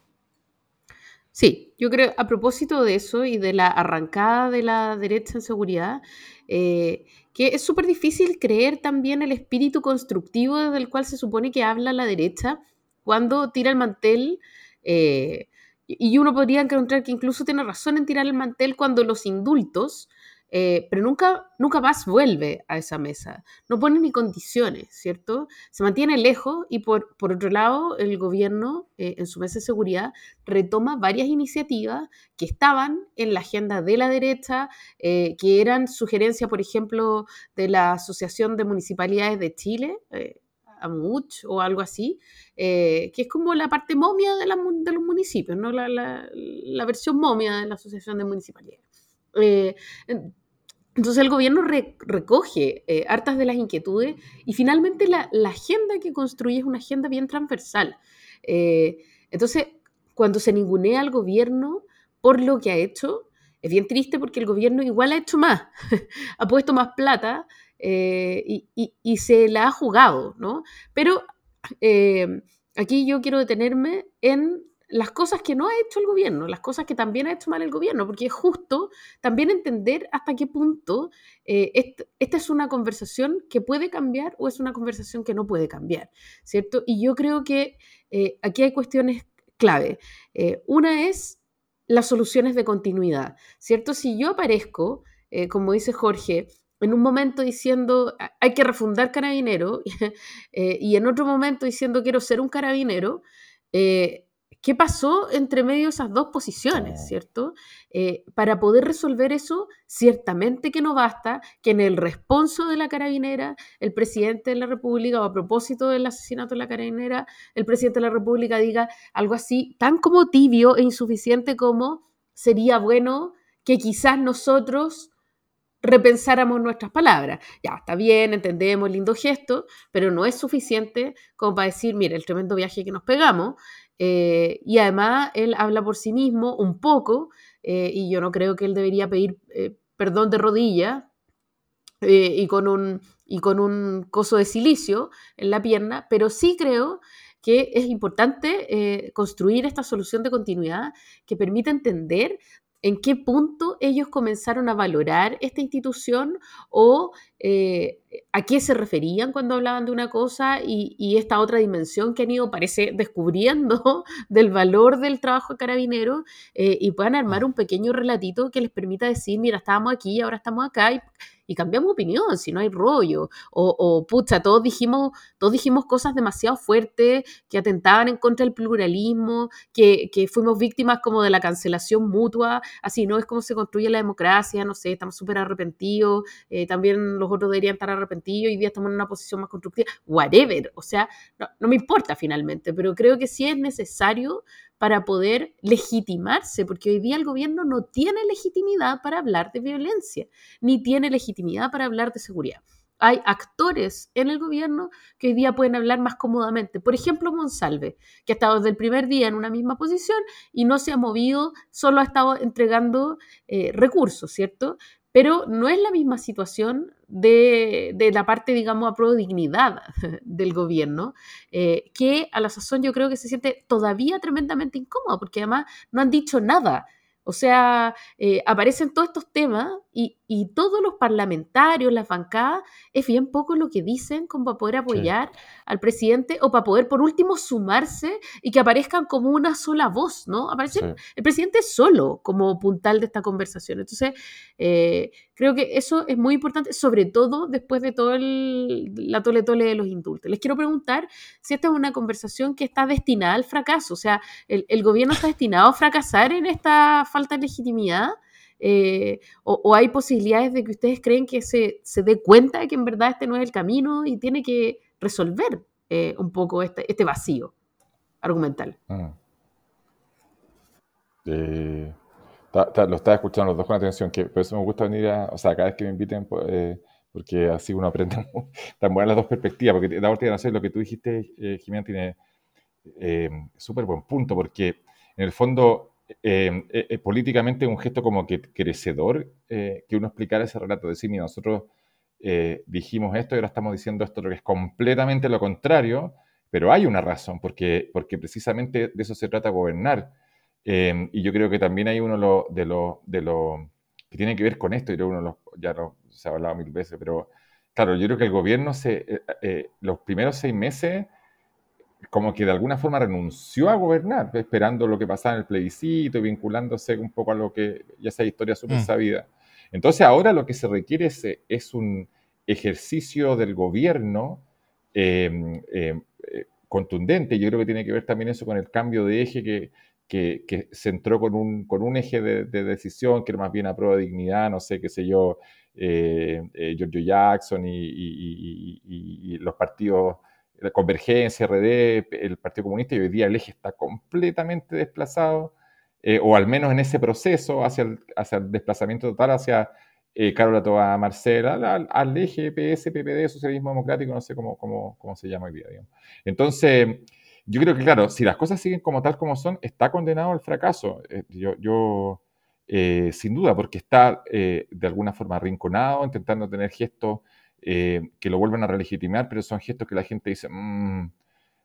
Sí, yo creo, a propósito de eso y de la arrancada de la derecha en seguridad, eh, que es súper difícil creer también el espíritu constructivo del cual se supone que habla la derecha cuando tira el mantel. Eh, y uno podría encontrar que incluso tiene razón en tirar el mantel cuando los indultos eh, pero nunca, nunca más vuelve a esa mesa. No pone ni condiciones, ¿cierto? Se mantiene lejos y por, por otro lado, el gobierno eh, en su mesa de seguridad retoma varias iniciativas que estaban en la agenda de la derecha, eh, que eran sugerencias, por ejemplo, de la Asociación de Municipalidades de Chile. AMUCH o algo así, que es como la parte momia de, de los municipios, ¿no? La, la, la, versión momia de la Asociación de Municipalidades. Entonces el gobierno recoge eh, hartas de las inquietudes y finalmente la, agenda que construye es una agenda bien transversal. Eh, entonces, cuando se ningunea al gobierno por lo que ha hecho, es bien triste porque el gobierno igual ha hecho más, ha puesto más plata eh, y, y, se la ha jugado, ¿no? Pero aquí yo quiero detenerme en las cosas que no ha hecho el gobierno, las cosas que también ha hecho mal el gobierno, porque es justo también entender hasta qué punto eh, esta es una conversación que puede cambiar o es una conversación que no puede cambiar, ¿cierto? Y yo creo que eh, aquí hay cuestiones clave. Eh, una es las soluciones de continuidad, ¿cierto? Si yo aparezco, como dice Jorge, en un momento diciendo hay que refundar carabinero y en otro momento diciendo quiero ser un carabinero, ¿Qué pasó entre medio de esas dos posiciones, cierto? Eh, para poder resolver eso, ciertamente que no basta que en el responso de la carabinera, el presidente de la República, o a propósito del asesinato de la carabinera, el presidente de la República diga algo así tan como tibio e insuficiente como sería bueno que quizás nosotros repensáramos nuestras palabras. Ya, está bien, entendemos, lindo gesto, pero no es suficiente como para decir, mire, el tremendo viaje que nos pegamos, eh, y además él habla por sí mismo un poco, eh, y yo no creo que él debería pedir eh, perdón de rodilla y, con un, y con un coso de silicio en la pierna, pero sí creo que es importante construir esta solución de continuidad que permita entender en qué punto ellos comenzaron a valorar esta institución o eh, a qué se referían cuando hablaban de una cosa y, esta otra dimensión que han ido, parece, descubriendo del valor del trabajo de carabinero eh, y puedan armar un pequeño relatito que les permita decir, mira, estábamos aquí, ahora estamos acá y, y cambiamos opinión, si no hay rollo. O, o, pucha, todos dijimos, todos dijimos cosas demasiado fuertes que atentaban en contra del pluralismo, que, que fuimos víctimas como de la cancelación mutua, así no es como se construye la democracia, no sé, estamos súper arrepentidos, eh, también los otros deberían estar arrepentidos, hoy día estamos en una posición más constructiva, whatever, o sea, no me importa finalmente, pero creo que sí es necesario para poder legitimarse, porque hoy día el gobierno no tiene legitimidad para hablar de violencia, ni tiene legitimidad para hablar de seguridad. Hay actores en el gobierno que hoy día pueden hablar más cómodamente. Por ejemplo, Monsalve, que ha estado desde el primer día en una misma posición y no se ha movido, solo ha estado entregando eh, recursos, ¿cierto? Pero no es la misma situación de, la parte, digamos, a pro dignidad del gobierno, eh, que a la sazón yo creo que se siente todavía tremendamente incómodo, porque además no han dicho nada. O sea, eh, aparecen todos estos temas y, todos los parlamentarios, las bancadas, es bien poco lo que dicen como para poder apoyar al presidente o para poder, por último, sumarse y que aparezcan como una sola voz, ¿no? Aparece el presidente solo como puntal de esta conversación. Entonces, eh, creo que eso es muy importante, sobre todo después de todo el, la tole tole de los indultos. Les quiero preguntar si esta es una conversación que está destinada al fracaso, o sea, el, el gobierno está destinado a fracasar en esta falta de legitimidad. Eh, o, hay posibilidades de que ustedes creen que se, se dé cuenta de que en verdad este no es el camino y tiene que resolver eh, un poco este, este vacío argumental. Mm. Eh, lo estaba escuchando los dos con atención, que por eso me gusta venir a, o sea, cada vez que me inviten, pues, porque así uno aprende tan buenas las dos perspectivas, porque la última no lo que tú dijiste, Jimena, tiene súper buen punto, porque en el fondo eh, eh, eh, políticamente un gesto como que crecedor que uno explicara ese relato, decir, mira, nosotros dijimos esto y ahora estamos diciendo esto, lo que es completamente lo contrario, pero hay una razón, porque, porque precisamente de eso se trata gobernar. y yo creo que también hay uno de los de lo, que tiene que ver con esto, y uno ya lo, se ha hablado mil veces, pero claro, yo creo que el gobierno se, los primeros seis meses como que de alguna forma renunció a gobernar, esperando lo que pasaba en el plebiscito y vinculándose un poco a lo que ya esa historia súper mm. sabida. Entonces ahora lo que se requiere es, un ejercicio del gobierno em, em, eh, contundente. Yo creo que tiene que ver también eso con el cambio de eje que, que, se entró con un, con un eje de, decisión que era más bien a prueba de dignidad, no sé, qué sé yo, eh, eh, Giorgio Jackson y, los partidos, la Convergencia, RD, el Partido Comunista, y hoy día el eje está completamente desplazado, eh, o al menos en ese proceso hacia el, hacia el desplazamiento total hacia eh, Carola Marcela, al, eje PS, PPD, Socialismo Democrático, no sé cómo, cómo, cómo se llama hoy día. Entonces, yo creo que, claro, si las cosas siguen como tal como son, está condenado al fracaso. Eh, yo, yo eh, sin duda, porque está de alguna forma arrinconado, intentando tener gestos que lo vuelvan a relegitimar, pero son gestos que la gente dice, mm,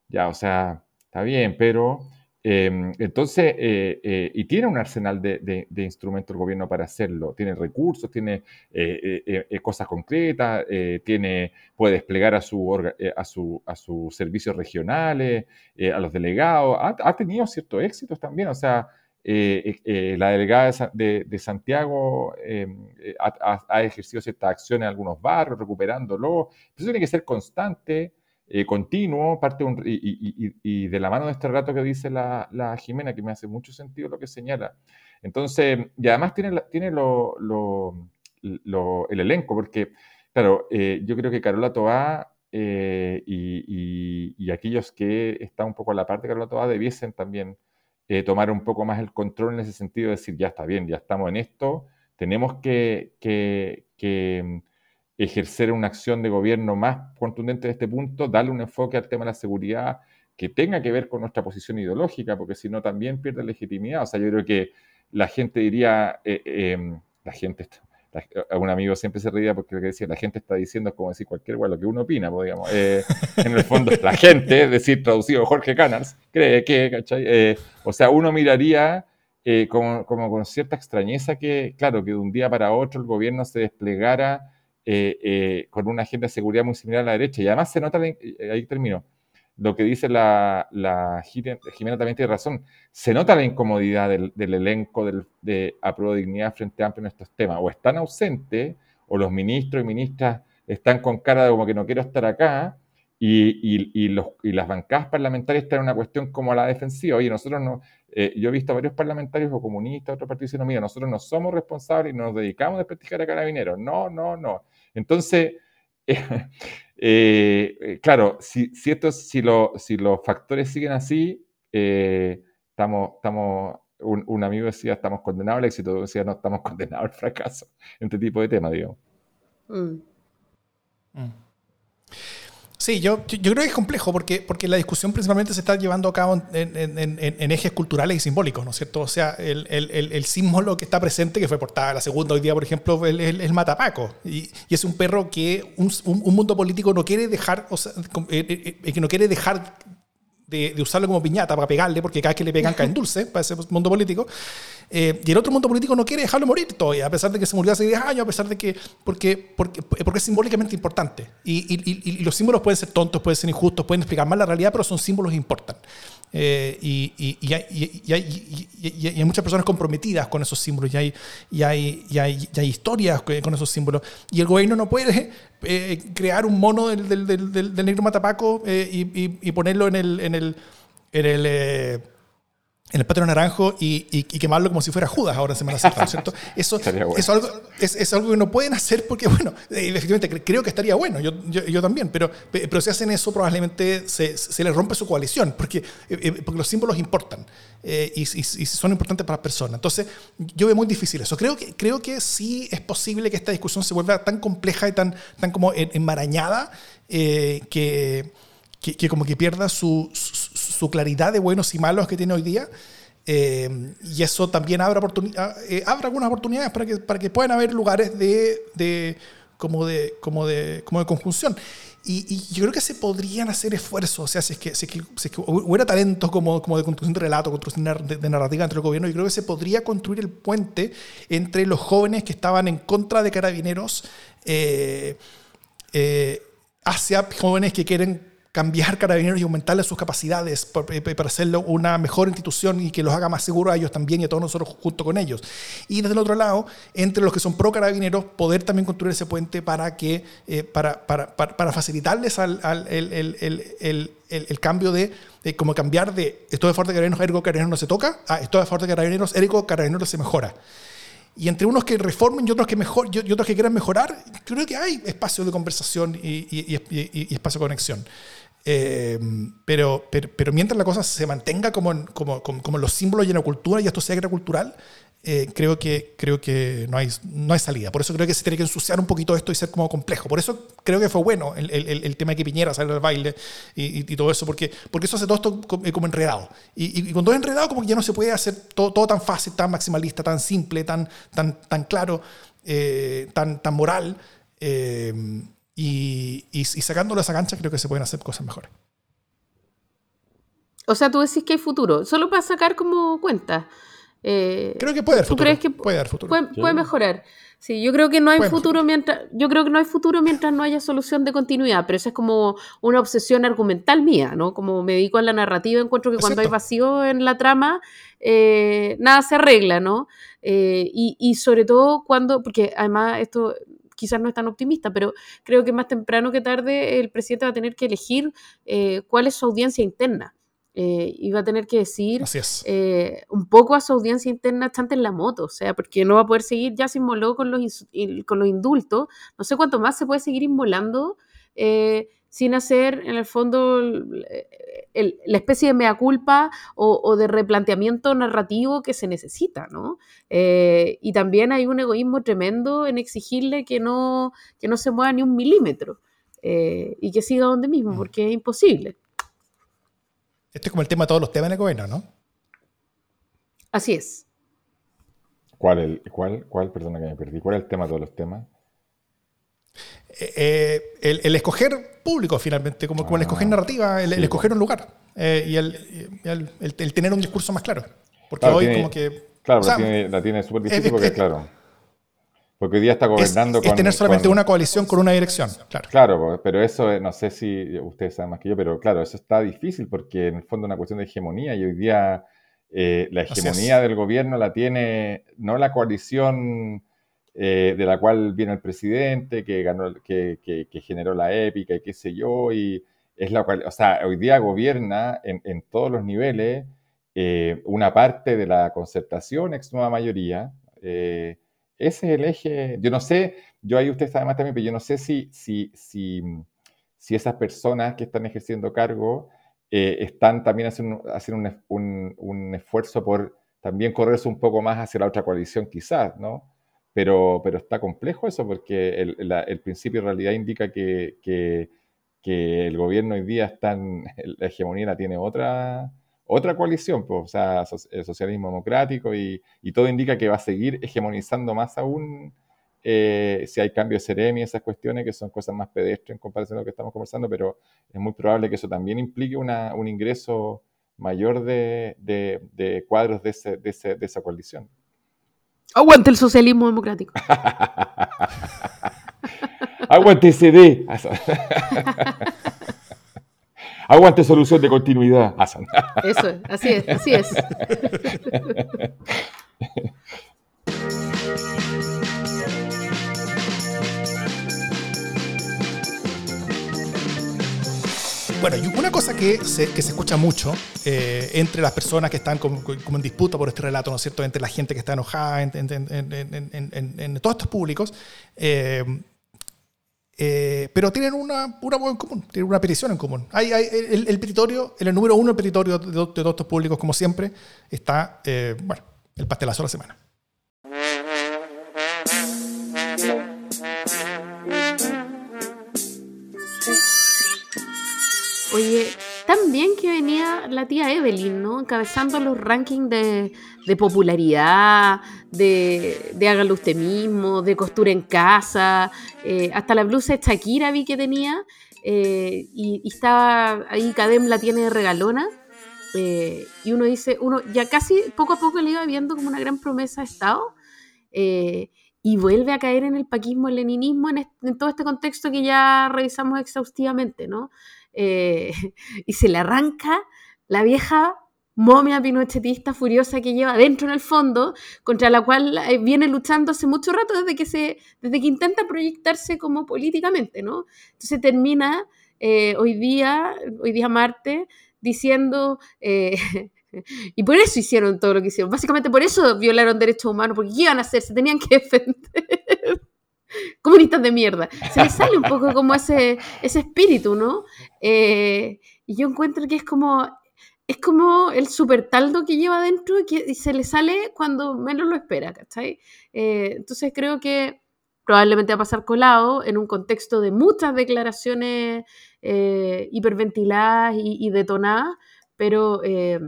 ya, o sea, está bien, pero Em, entonces, eh, eh, y tiene un arsenal de, instrumentos el gobierno para hacerlo. Tiene recursos, tiene eh, cosas concretas, tiene, puede desplegar a, su, a, su, a sus servicios regionales, a los delegados. Ha, tenido ciertos éxitos también. O sea, la delegada de, Santiago em, ha, ejercido ciertas acciones en algunos barrios, recuperándolo. Eso tiene que ser constante. Eh, continuo, parte y, de la mano de este rato que dice la, Jimena, que me hace mucho sentido lo que señala. Entonces, y además tiene, tiene lo, el elenco, porque, claro, eh, yo creo que Carola Toá eh, y, aquellos que están un poco a la parte de Carola Toá debiesen también tomar un poco más el control en ese sentido, de decir, ya está bien, ya estamos en esto, tenemos que, que ejercer una acción de gobierno más contundente de este punto, darle un enfoque al tema de la seguridad que tenga que ver con nuestra posición ideológica, porque si no también pierde legitimidad. O sea, yo creo que la gente diría, eh, em, la gente, un amigo siempre se reía porque decía, la gente está diciendo, como decir cualquier lo que uno opina, pues, digamos. Eh, en el fondo, la gente, es decir, traducido Jorge Canals, cree que, ¿cachai? Eh, o sea, uno miraría como, como con cierta extrañeza que, claro, que de un día para otro el gobierno se desplegara eh, eh, con una agenda de seguridad muy similar a la derecha. Y además se nota, eh, ahí termino, lo que dice la, Jimena también tiene razón, se nota la incomodidad del, elenco de Apruebo Dignidad frente a Amplio en estos temas. O están ausentes, o los ministros y ministras están con cara de como que no quiero estar acá, y, y, los, y, las bancadas parlamentarias están en una cuestión como la defensiva. Oye, nosotros no, yo he visto a varios parlamentarios o comunistas, otros partidos diciendo, mira, nosotros no somos responsables y nos dedicamos a desprestigiar a carabineros. No, no, no. Entonces, eh, eh, claro, si, si, si, si, los factores siguen así, eh, estamos, estamos un, amigo decía, estamos condenados al éxito, decía, no, estamos condenados al fracaso, en este tipo de temas, digo. Mm. Mm. Sí, yo, yo, creo que es complejo porque, porque la discusión principalmente se está llevando a cabo en, ejes culturales y simbólicos, ¿no es cierto? O sea, el, el, el, símbolo que está presente, que fue portada la segunda hoy día, por ejemplo, el, el, matapaco. Y, y, es un perro que un, un, mundo político no quiere dejar, o sea, eh, eh, eh, que no quiere dejar de, usarlo como piñata para pegarle, porque cada vez que le pegan caen dulce para ese mundo político. Eh, y el otro mundo político no quiere dejarlo morir todavía, a pesar de que se murió hace 10 años, a pesar de que. porque, porque, porque es simbólicamente importante. Y, y, y, los símbolos pueden ser tontos, pueden ser injustos, pueden explicar mal la realidad, pero son símbolos que importan. Eh, y, hay, hay, muchas personas comprometidas con esos símbolos y hay, y hay, hay, historias con esos símbolos. Y el gobierno no puede eh, crear un mono del, del, del, del negro matapaco eh, y, ponerlo en el, en el, en el en el patio naranjo y, y, quemarlo como si fuera Judas ahora en Semana Santa, ¿cierto? Eso, eso algo, es, es, algo que no pueden hacer porque, bueno, eh, efectivamente creo que estaría bueno, yo, yo, yo, también, pero, pero si hacen eso probablemente se, se les rompe su coalición, porque, eh, eh, porque los símbolos importan y, y, son importantes para las personas. Entonces, yo veo muy difícil eso. Creo que, creo que sí es posible que esta discusión se vuelva tan compleja y tan, tan como enmarañada que que, como que pierda su, su, claridad de buenos y malos que tiene hoy día. Eh, y eso también abre, eh, abre algunas oportunidades para que, para que puedan haber lugares de, de, como, de, como, de, como de conjunción. Y, yo creo que se podrían hacer esfuerzos, o sea, si es que, si es que, hubiera talento como, como de construcción de relato, construcción de, narrativa entre el gobierno, yo creo que se podría construir el puente entre los jóvenes que estaban en contra de carabineros eh, hacia jóvenes que quieren cambiar carabineros y aumentarle sus capacidades para hacerlo una mejor institución y que los haga más seguros a ellos también y a todos nosotros junto con ellos. Y desde el otro lado, entre los que son pro carabineros, poder también construir ese puente para que para, para, para, facilitarles al, el, el, el, cambio de, como cambiar de esto de fuerte carabineros, ergo carabineros no se toca, a esto de fuerte carabineros, ergo carabineros se mejora. Y entre unos que reformen y otros que, mejor, y otros que quieran mejorar, creo que hay espacio de conversación y, y, espacio de conexión. Eh, pero, pero, pero, mientras la cosa se mantenga como, como, como, los símbolos y en la cultura y esto sea agricultural, eh, creo que, creo que no, hay, no hay salida. Por eso creo que se tiene que ensuciar un poquito esto y ser como complejo. Por eso creo que fue bueno el, el, el tema de que Piñera saliera al baile y, y, todo eso, porque, porque eso hace todo esto como, como enredado. Y, y, cuando es enredado, como que ya no se puede hacer todo, todo tan fácil, tan maximalista, tan simple, tan, tan, tan claro, eh, tan, tan moral. Eh, y, y, sacándolo a esa cancha, creo que se pueden hacer cosas mejores. O sea, tú decís que hay futuro, solo para sacar como cuenta. Eh, creo que puede haber futuro. Crees que puede, futuro. Puede, mejorar. Sí, yo creo que no hay futuro mientras yo creo que no hay futuro mientras no haya solución de continuidad, pero esa es como una obsesión argumental mía, ¿no? Como me dedico a la narrativa, encuentro que cuando hay vacío en la trama, eh, nada se arregla, ¿no? Eh, y, y sobre todo cuando, porque además esto quizás no es tan optimista, pero creo que más temprano que tarde el presidente va a tener que elegir cuál es su audiencia interna. Eh, iba a tener que decir eh, un poco a su audiencia interna estante en la moto, o sea, porque no va a poder seguir, ya se inmoló con los, con los indultos, no sé cuánto más se puede seguir inmolando eh, sin hacer, en el fondo, la especie de mea culpa o, de replanteamiento narrativo que se necesita, ¿no? y también hay un egoísmo tremendo en exigirle que no, que no se mueva ni un milímetro y que siga donde mismo, porque es imposible. Este es como el tema de todos los temas en el gobierno, ¿no? Así es. ¿Cuál, el, cuál, cuál, perdona que me perdí, cuál es el tema de todos los temas? Eh, el, escoger público, finalmente, como, como el escoger ah. narrativa, el, escoger un lugar eh, y, el, tener un discurso más claro. Porque hoy, como que. Claro, la tiene súper difícil porque, claro. Porque hoy día está gobernando es, con. Es tener solamente una coalición con una dirección, claro. Claro, pero eso, eh, no sé si ustedes saben más que yo, pero claro, eso está difícil porque en el fondo es una cuestión de hegemonía y hoy día eh, la hegemonía del gobierno la tiene no la coalición eh, de la cual viene el presidente, que, ganó, que, que, generó la épica y qué sé yo, y es la cual, o sea, hoy día gobierna en, en todos los niveles una parte de la concertación, ex nueva mayoría. Eh, ese es el eje. Yo no sé, yo ahí usted sabe más también, pero yo no sé si, si, si, si esas personas que están ejerciendo cargo eh, están también haciendo, haciendo un, un, esfuerzo por también correrse un poco más hacia la otra coalición, quizás, ¿no? Pero, pero está complejo eso porque el, el principio en realidad indica que, que, que, el gobierno hoy día está en, la hegemonía la tiene otra, otra coalición, pues, o sea, el socialismo democrático y, todo indica que va a seguir hegemonizando más aún eh, si hay cambios de Ceremi, esas cuestiones que son cosas más pedestres en comparación a lo que estamos conversando, pero es muy probable que eso también implique un ingreso mayor de, cuadros de, de, esa coalición. Aguante el socialismo democrático. Aguante CD. Aguante solución de continuidad. Eso es, así es, así es. Bueno, y una cosa que se, que se escucha mucho eh, entre las personas que están como, en disputa por este relato, ¿no es cierto? Entre la gente que está enojada, en, en todos estos públicos, eh, eh, pero tienen una, una en común, tienen una petición en común. Hay, el, el, petitorio, el número uno del petitorio de, todos estos públicos, como siempre, está, eh, bueno, el pastelazo de la semana. Oye, también que venía la tía Evelyn, ¿no? Encabezando los rankings de, de popularidad, de, de, hágalo usted mismo, de costura en casa, eh, hasta la blusa de Shakira vi que tenía, eh, y, estaba ahí, Cadem la tiene de regalona, eh, y uno dice, uno ya casi poco a poco le iba viendo como una gran promesa de Estado, y vuelve a caer en el paquismo, el leninismo, en, en todo este contexto que ya revisamos exhaustivamente, ¿no? Eh, y se le arranca la vieja momia pinochetista furiosa que lleva dentro en el fondo, contra la cual eh, viene luchando hace mucho rato desde que, se, desde que intenta proyectarse como políticamente, ¿no? Entonces termina eh, hoy día, hoy día martes, diciendo, eh, y por eso hicieron todo lo que hicieron, básicamente por eso violaron derechos humanos, porque ¿qué iban a hacer? Se tenían que defender. Comunistas de mierda. Se les sale un poco como ese, ese espíritu, ¿no? y yo encuentro que es como es como el super taldo que lleva dentro y se le sale cuando menos lo espera, ¿cachai? Eh, entonces creo que probablemente va a pasar colado en un contexto de muchas declaraciones eh, hiperventiladas y, detonadas, pero eh,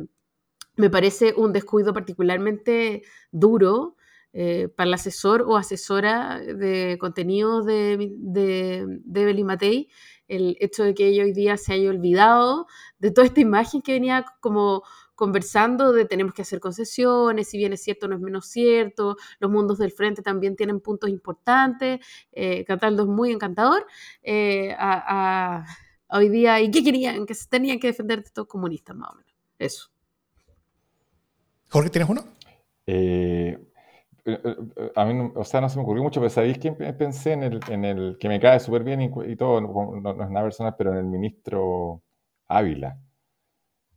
me parece un descuido particularmente duro para el asesor o asesora de contenidos de, de, de Matei, el hecho de que ella hoy día se haya olvidado de toda esta imagen que venía como conversando de tenemos que hacer concesiones, si bien es cierto, no es menos cierto, los mundos del frente también tienen puntos importantes, eh, Cataldo es muy encantador, eh, a, hoy día, ¿y qué querían? Que se tenían que defender de estos comunistas, más o menos. Eso. Jorge, ¿tienes uno? Eh, eh, eh, a mí, o sea, no se me ocurrió mucho, pero ¿sabéis quién pensé en el, en el que me cae súper bien y, todo, no, es nada personal, pero en el ministro Ávila,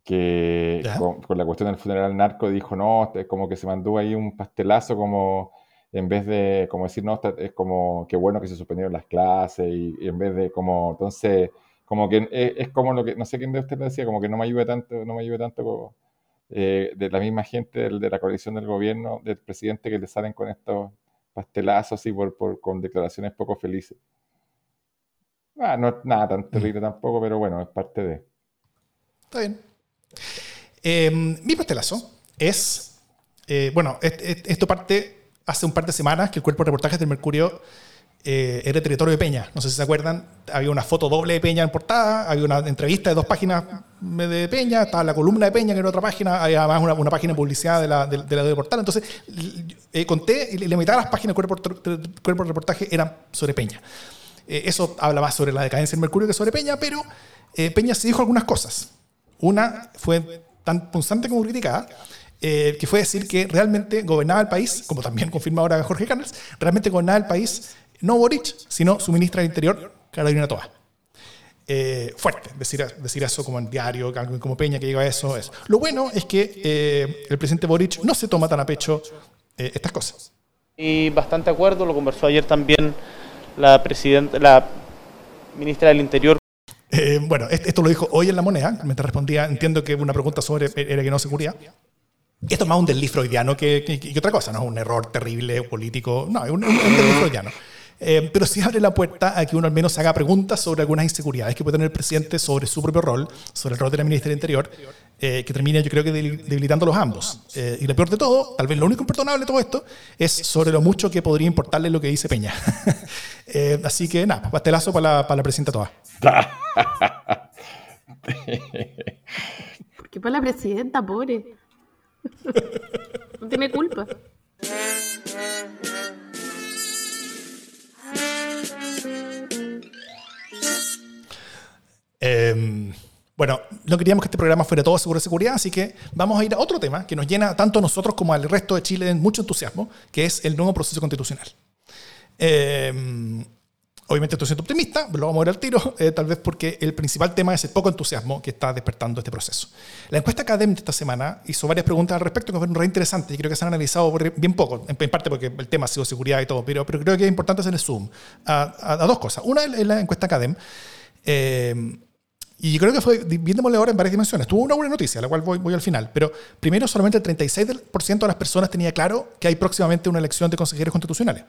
que con, la cuestión del funeral narco dijo, no, como que se mandó ahí un pastelazo como en vez de como decir, no, es como que bueno que se suspendieron las clases y, en vez de como, entonces, como que es, es, como lo que, no sé quién de ustedes lo decía, como que no me ayude tanto, no me ayude tanto como, eh, de la misma gente de la coalición del gobierno, del presidente, que le salen con estos pastelazos y por, con declaraciones poco felices. Ah, no es nada tan terrible mm. tampoco, pero bueno, es parte de. Está bien. Em, mi pastelazo es. Eh, bueno, esto parte hace un par de semanas que el cuerpo de reportajes del Mercurio eh, era territorio de Peña. No sé si se acuerdan, había una foto doble de Peña en portada, había una entrevista de dos páginas de Peña, estaba la columna de Peña, que era otra página, había además una, página de publicidad de la, de, la de portal. Entonces, eh, conté, la mitad de las páginas del cuerpo, de reportaje eran sobre Peña. Eh, eso habla más sobre la decadencia del Mercurio que sobre Peña, pero eh, Peña se dijo algunas cosas. Una fue tan punzante como criticada, que fue decir que realmente gobernaba el país, como también confirma ahora Jorge Canals, realmente gobernaba el país no Boric, sino su ministra del Interior, Carolina Toa. Eh, fuerte decir, decir eso como en diario, como Peña que diga eso, eso. Lo bueno es que eh, el presidente Boric no se toma tan a pecho eh, estas cosas. Y bastante acuerdo, lo conversó ayer también la, presidenta, la ministra del Interior. bueno, esto lo dijo hoy en La Moneda, mientras respondía, entiendo que una pregunta sobre era que no seguridad. Esto es más un desliz freudiano que, que, otra cosa, no es un error terrible político, no, es un, un, freudiano. Eh, pero sí abre la puerta a que uno al menos haga preguntas sobre algunas inseguridades que puede tener el presidente sobre su propio rol, sobre el rol de la ministra del Interior, eh, que termina yo creo que debilitando los ambos. Eh, y lo peor de todo, tal vez lo único imperdonable de todo esto, es sobre lo mucho que podría importarle lo que dice Peña. así que nada, pastelazo para la, para la presidenta toda. ¿Por qué para la presidenta, pobre? no tiene culpa. Em, bueno, no queríamos que este programa fuera todo seguro de seguridad, así que vamos a ir a otro tema que nos llena tanto a nosotros como al resto de Chile en mucho entusiasmo, que es el nuevo proceso constitucional. Eh, Obviamente estoy siendo optimista, lo vamos a ver al tiro, eh, tal vez porque el principal tema es el poco entusiasmo que está despertando este proceso. La encuesta académica esta semana hizo varias preguntas al respecto que fueron re interesantes y creo que se han analizado bien poco, en, parte porque el tema ha sido seguridad y todo, pero, pero creo que es importante hacer el zoom a, dos cosas. Una es la encuesta académica, eh, y creo que fue bien demoledora en varias dimensiones. Tuvo una buena noticia, a la cual voy, voy al final. Pero primero, solamente el 36% de las personas tenía claro que hay próximamente una elección de consejeros constitucionales.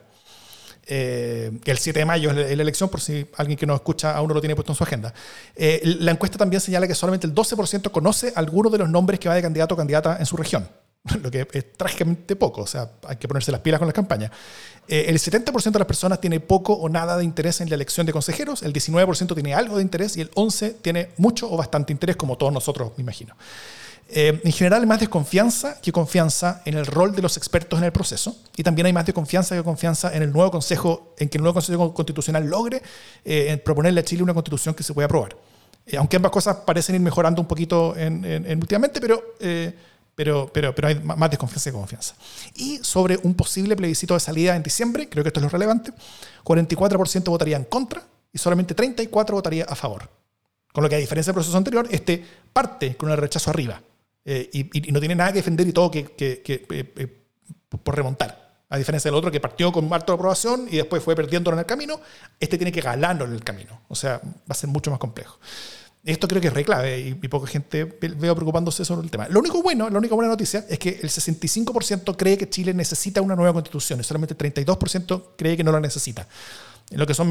Eh, el 7 de mayo es la elección, por si alguien que nos escucha aún no lo tiene puesto en su agenda. Eh, la encuesta también señala que solamente el 12% conoce alguno de los nombres que va de candidato o candidata en su región, lo que es trágicamente poco, o sea, hay que ponerse las pilas con las campañas. Eh, el 70% de las personas tiene poco o nada de interés en la elección de consejeros, el 19% tiene algo de interés y el 11% tiene mucho o bastante interés, como todos nosotros, me imagino. Eh, en general hay más desconfianza que confianza en el rol de los expertos en el proceso y también hay más desconfianza que confianza en el nuevo Consejo, en que el nuevo Consejo Constitucional logre eh, proponerle a Chile una constitución que se pueda aprobar. Eh, aunque ambas cosas parecen ir mejorando un poquito en, últimamente, pero, eh, pero, pero, pero hay más desconfianza que confianza. Y sobre un posible plebiscito de salida en diciembre, creo que esto es lo relevante, 44% votaría en contra y solamente 34% votaría a favor. Con lo que a diferencia del proceso anterior, este parte con el rechazo arriba eh, y, no tiene nada que defender y todo que, que, por remontar. A diferencia del otro que partió con alta aprobación y después fue perdiéndolo en el camino, este tiene que ganarlo en el camino. O sea, va a ser mucho más complejo. Esto creo que es re clave y, poca gente veo preocupándose sobre el tema. Lo único bueno, la única buena noticia es que el 65% cree que Chile necesita una nueva constitución y solamente el 32% cree que no la necesita. Lo que son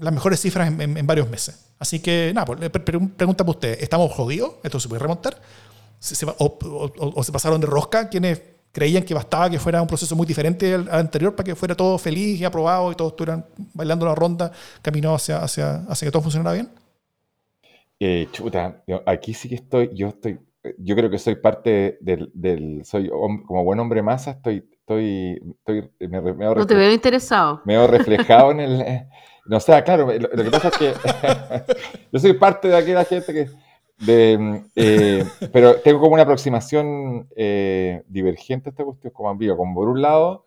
las mejores cifras en, varios meses. Así que, nada, pues, pregunta para usted, ¿estamos jodidos? ¿Esto se puede remontar? O, se pasaron de rosca quienes creían que bastaba que fuera un proceso muy diferente al, anterior para que fuera todo feliz y aprobado y todos estuvieran bailando la ronda, caminó hacia, hacia, hacia que todo funcionara bien? Eh, chuta, aquí sí que estoy, yo estoy, yo creo que soy parte del, soy como buen hombre masa, estoy, estoy, estoy me, No te veo interesado. Me veo reflejado en el, eh, no sé, claro, lo, que pasa es que yo soy parte de aquella gente que de, eh, pero tengo como una aproximación eh, divergente a esta cuestión, como ambigua. Como por un lado,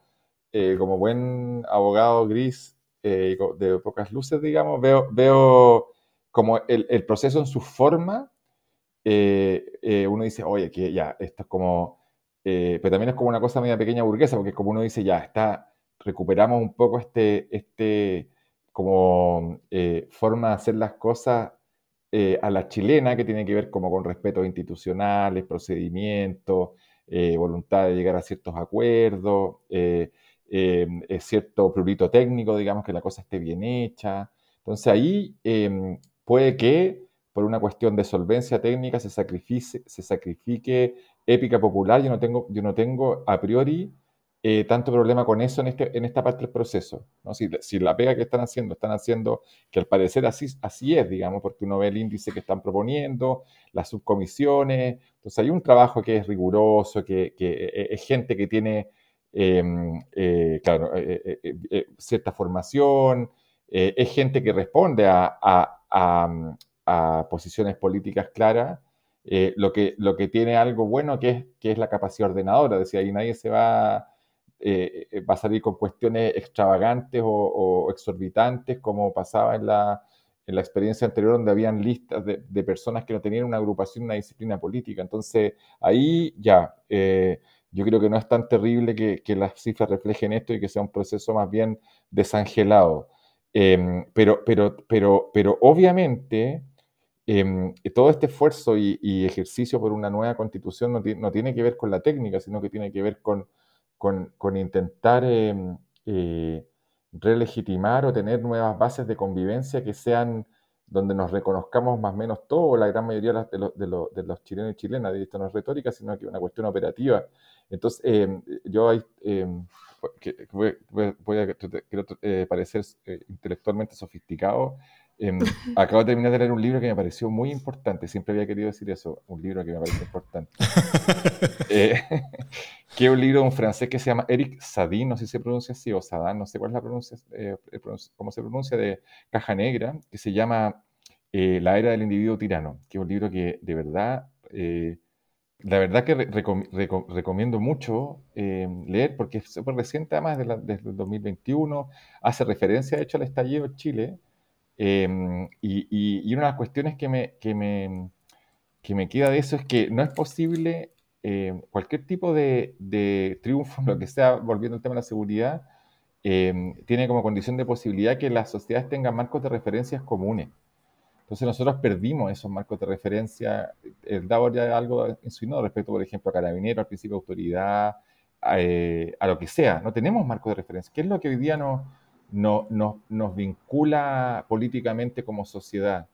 eh, como buen abogado gris de pocas luces, digamos, veo, veo como el, el proceso en su forma. uno dice, oye, que ya, esto es como. pero también es como una cosa media pequeña burguesa, porque como uno dice, ya, está, recuperamos un poco este, este como forma de hacer las cosas eh, a la chilena, que tiene que ver como con respetos institucionales, procedimientos, eh, voluntad de llegar a ciertos acuerdos, eh, cierto prurito técnico, digamos, que la cosa esté bien hecha. Entonces ahí em, puede que por una cuestión de solvencia técnica se sacrifique, se sacrifique épica popular. Yo no tengo, yo no tengo a priori eh, tanto problema con eso en, este, esta parte del proceso. Si, la pega que están haciendo, están haciendo, que al parecer así, es, digamos, porque uno ve el índice que están proponiendo, las subcomisiones, entonces hay un trabajo que es riguroso, que, eh, eh, es gente que tiene, em, cierta formación, es gente que responde a, posiciones políticas claras. lo, que, tiene algo bueno que es, que es la capacidad ordenadora, decía, ahí nadie se va eh, eh, va a salir con cuestiones extravagantes o, exorbitantes, como pasaba en la, en la, experiencia anterior, donde habían listas de, personas que no tenían una agrupación, una disciplina política. Entonces, ahí ya, eh, yo creo que no es tan terrible que, las cifras reflejen esto y que sea un proceso más bien desangelado. Em, pero, pero, pero, pero obviamente... Em, todo este esfuerzo y, ejercicio por una nueva constitución no, no, tiene que ver con la técnica, sino que tiene que ver con, con, intentar em, eh, relegitimar o tener nuevas bases de convivencia que sean donde nos reconozcamos más o menos todos, la gran mayoría de los, de los, de los chilenos y chilenas, de esto no es retórica, sino que es una cuestión operativa. Entonces, em, yo em, voy, a eh, parecer eh, intelectualmente sofisticado, Em, acabo de terminar de leer un libro que me pareció muy importante, siempre había querido decir eso, un libro que me parece importante. eh, que es un libro de un francés que se llama Eric Sadin, no sé si se pronuncia así, o Sadin, no sé cuál es la pronuncia, eh, cómo se pronuncia, de Caja Negra, que se llama eh, La era del individuo tirano, que es un libro que de verdad, eh, la verdad que recomiendo mucho leer, porque es súper reciente además desde el 2021, hace referencia de hecho al estallido en Chile, Em, y, una de las cuestiones que me, que, me, que me queda de eso es que no es posible em, cualquier tipo de, de, triunfo, lo que sea, volviendo al tema de la seguridad, em, tiene como condición de posibilidad que las sociedades tengan marcos de referencias comunes. Entonces nosotros perdimos esos marcos de referencia. El DAO ya algo insinuado respecto, por ejemplo, a Carabinero, al principio de autoridad, a, eh, a, lo que sea. No tenemos marcos de referencia. ¿Qué es lo que hoy día no, no, nos vincula políticamente como sociedad.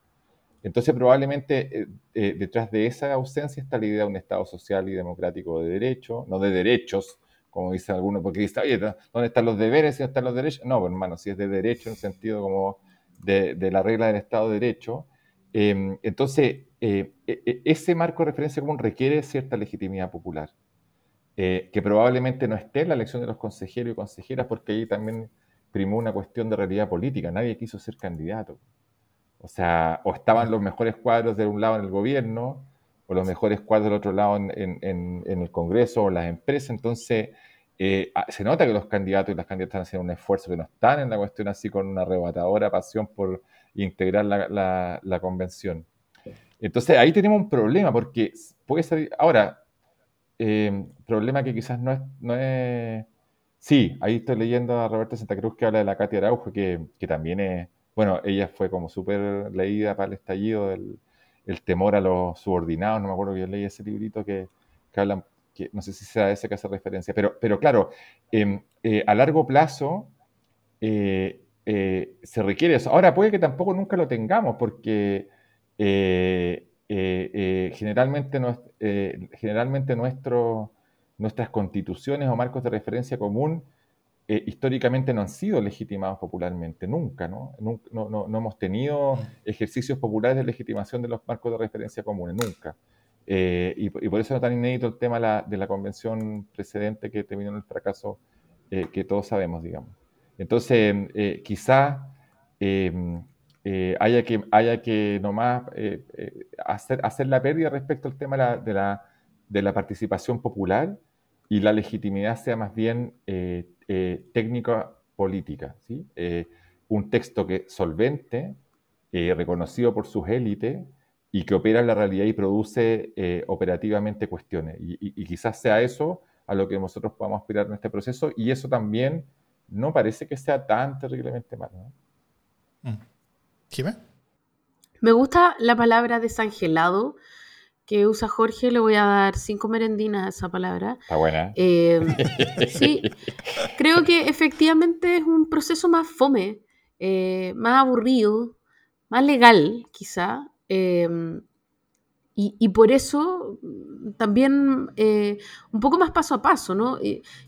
Entonces, probablemente eh, eh, detrás de esa ausencia está la idea de un Estado social y democrático de derecho, no de derechos, como dicen algunos, porque dicen, oye, ¿dónde están los deberes y dónde están los derechos? No, hermano, si es de derecho en el sentido como de, la regla del Estado de Derecho. Em, entonces, eh, e, e, ese marco de referencia común requiere cierta legitimidad popular, que probablemente no esté en la elección de los consejeros y consejeras, porque ahí también primó una cuestión de realidad política, nadie quiso ser candidato. O sea, o estaban los mejores cuadros de un lado en el gobierno, o los mejores cuadros del otro lado en, el Congreso o las empresas. Entonces, eh, ah, se nota que los candidatos y las candidatas están haciendo un esfuerzo, que no están en la cuestión así con una arrebatadora pasión por integrar la, convención. Entonces, ahí tenemos un problema, porque puede ser... Ahora, eh, problema que quizás no es, no es... Sí, ahí estoy leyendo a Roberto Santa Cruz que habla de la Katia Araujo, que, que también es bueno, ella fue como súper leída para el estallido del el temor a los subordinados, no me acuerdo que yo leí ese librito que, que hablan, que no sé si sea ese que hace referencia, pero, pero claro, em, eh, a largo plazo eh, eh, se requiere eso. Ahora puede que tampoco nunca lo tengamos, porque generalmente, generalmente nuestro, nuestras constituciones o marcos de referencia común eh, históricamente no han sido legitimados popularmente, nunca, ¿no? No, no, hemos tenido ejercicios populares de legitimación de los marcos de referencia comunes, nunca. Eh, y, por eso es tan inédito el tema de la convención precedente que terminó en el fracaso eh, que todos sabemos, digamos. Entonces, quizás haya, que, haya que nomás hacer, hacer la pérdida respecto al tema de la, de la participación popular y la legitimidad sea más bien eh, eh, técnica política. ¿sí? Eh, un texto que solvente, reconocido por sus élites y que opera en la realidad y produce operativamente cuestiones. Y, quizás sea eso a lo que nosotros podamos aspirar en este proceso y eso también no parece que sea tan terriblemente malo. ¿no? Mm. Me gusta la palabra desangelado que usa Jorge, le voy a dar cinco merendinas a esa palabra. Está buena. Em, sí, creo que efectivamente es un proceso más fome, eh, más aburrido, más legal, quizá. Em, y, por eso mm, también eh, un poco más paso a paso, ¿no?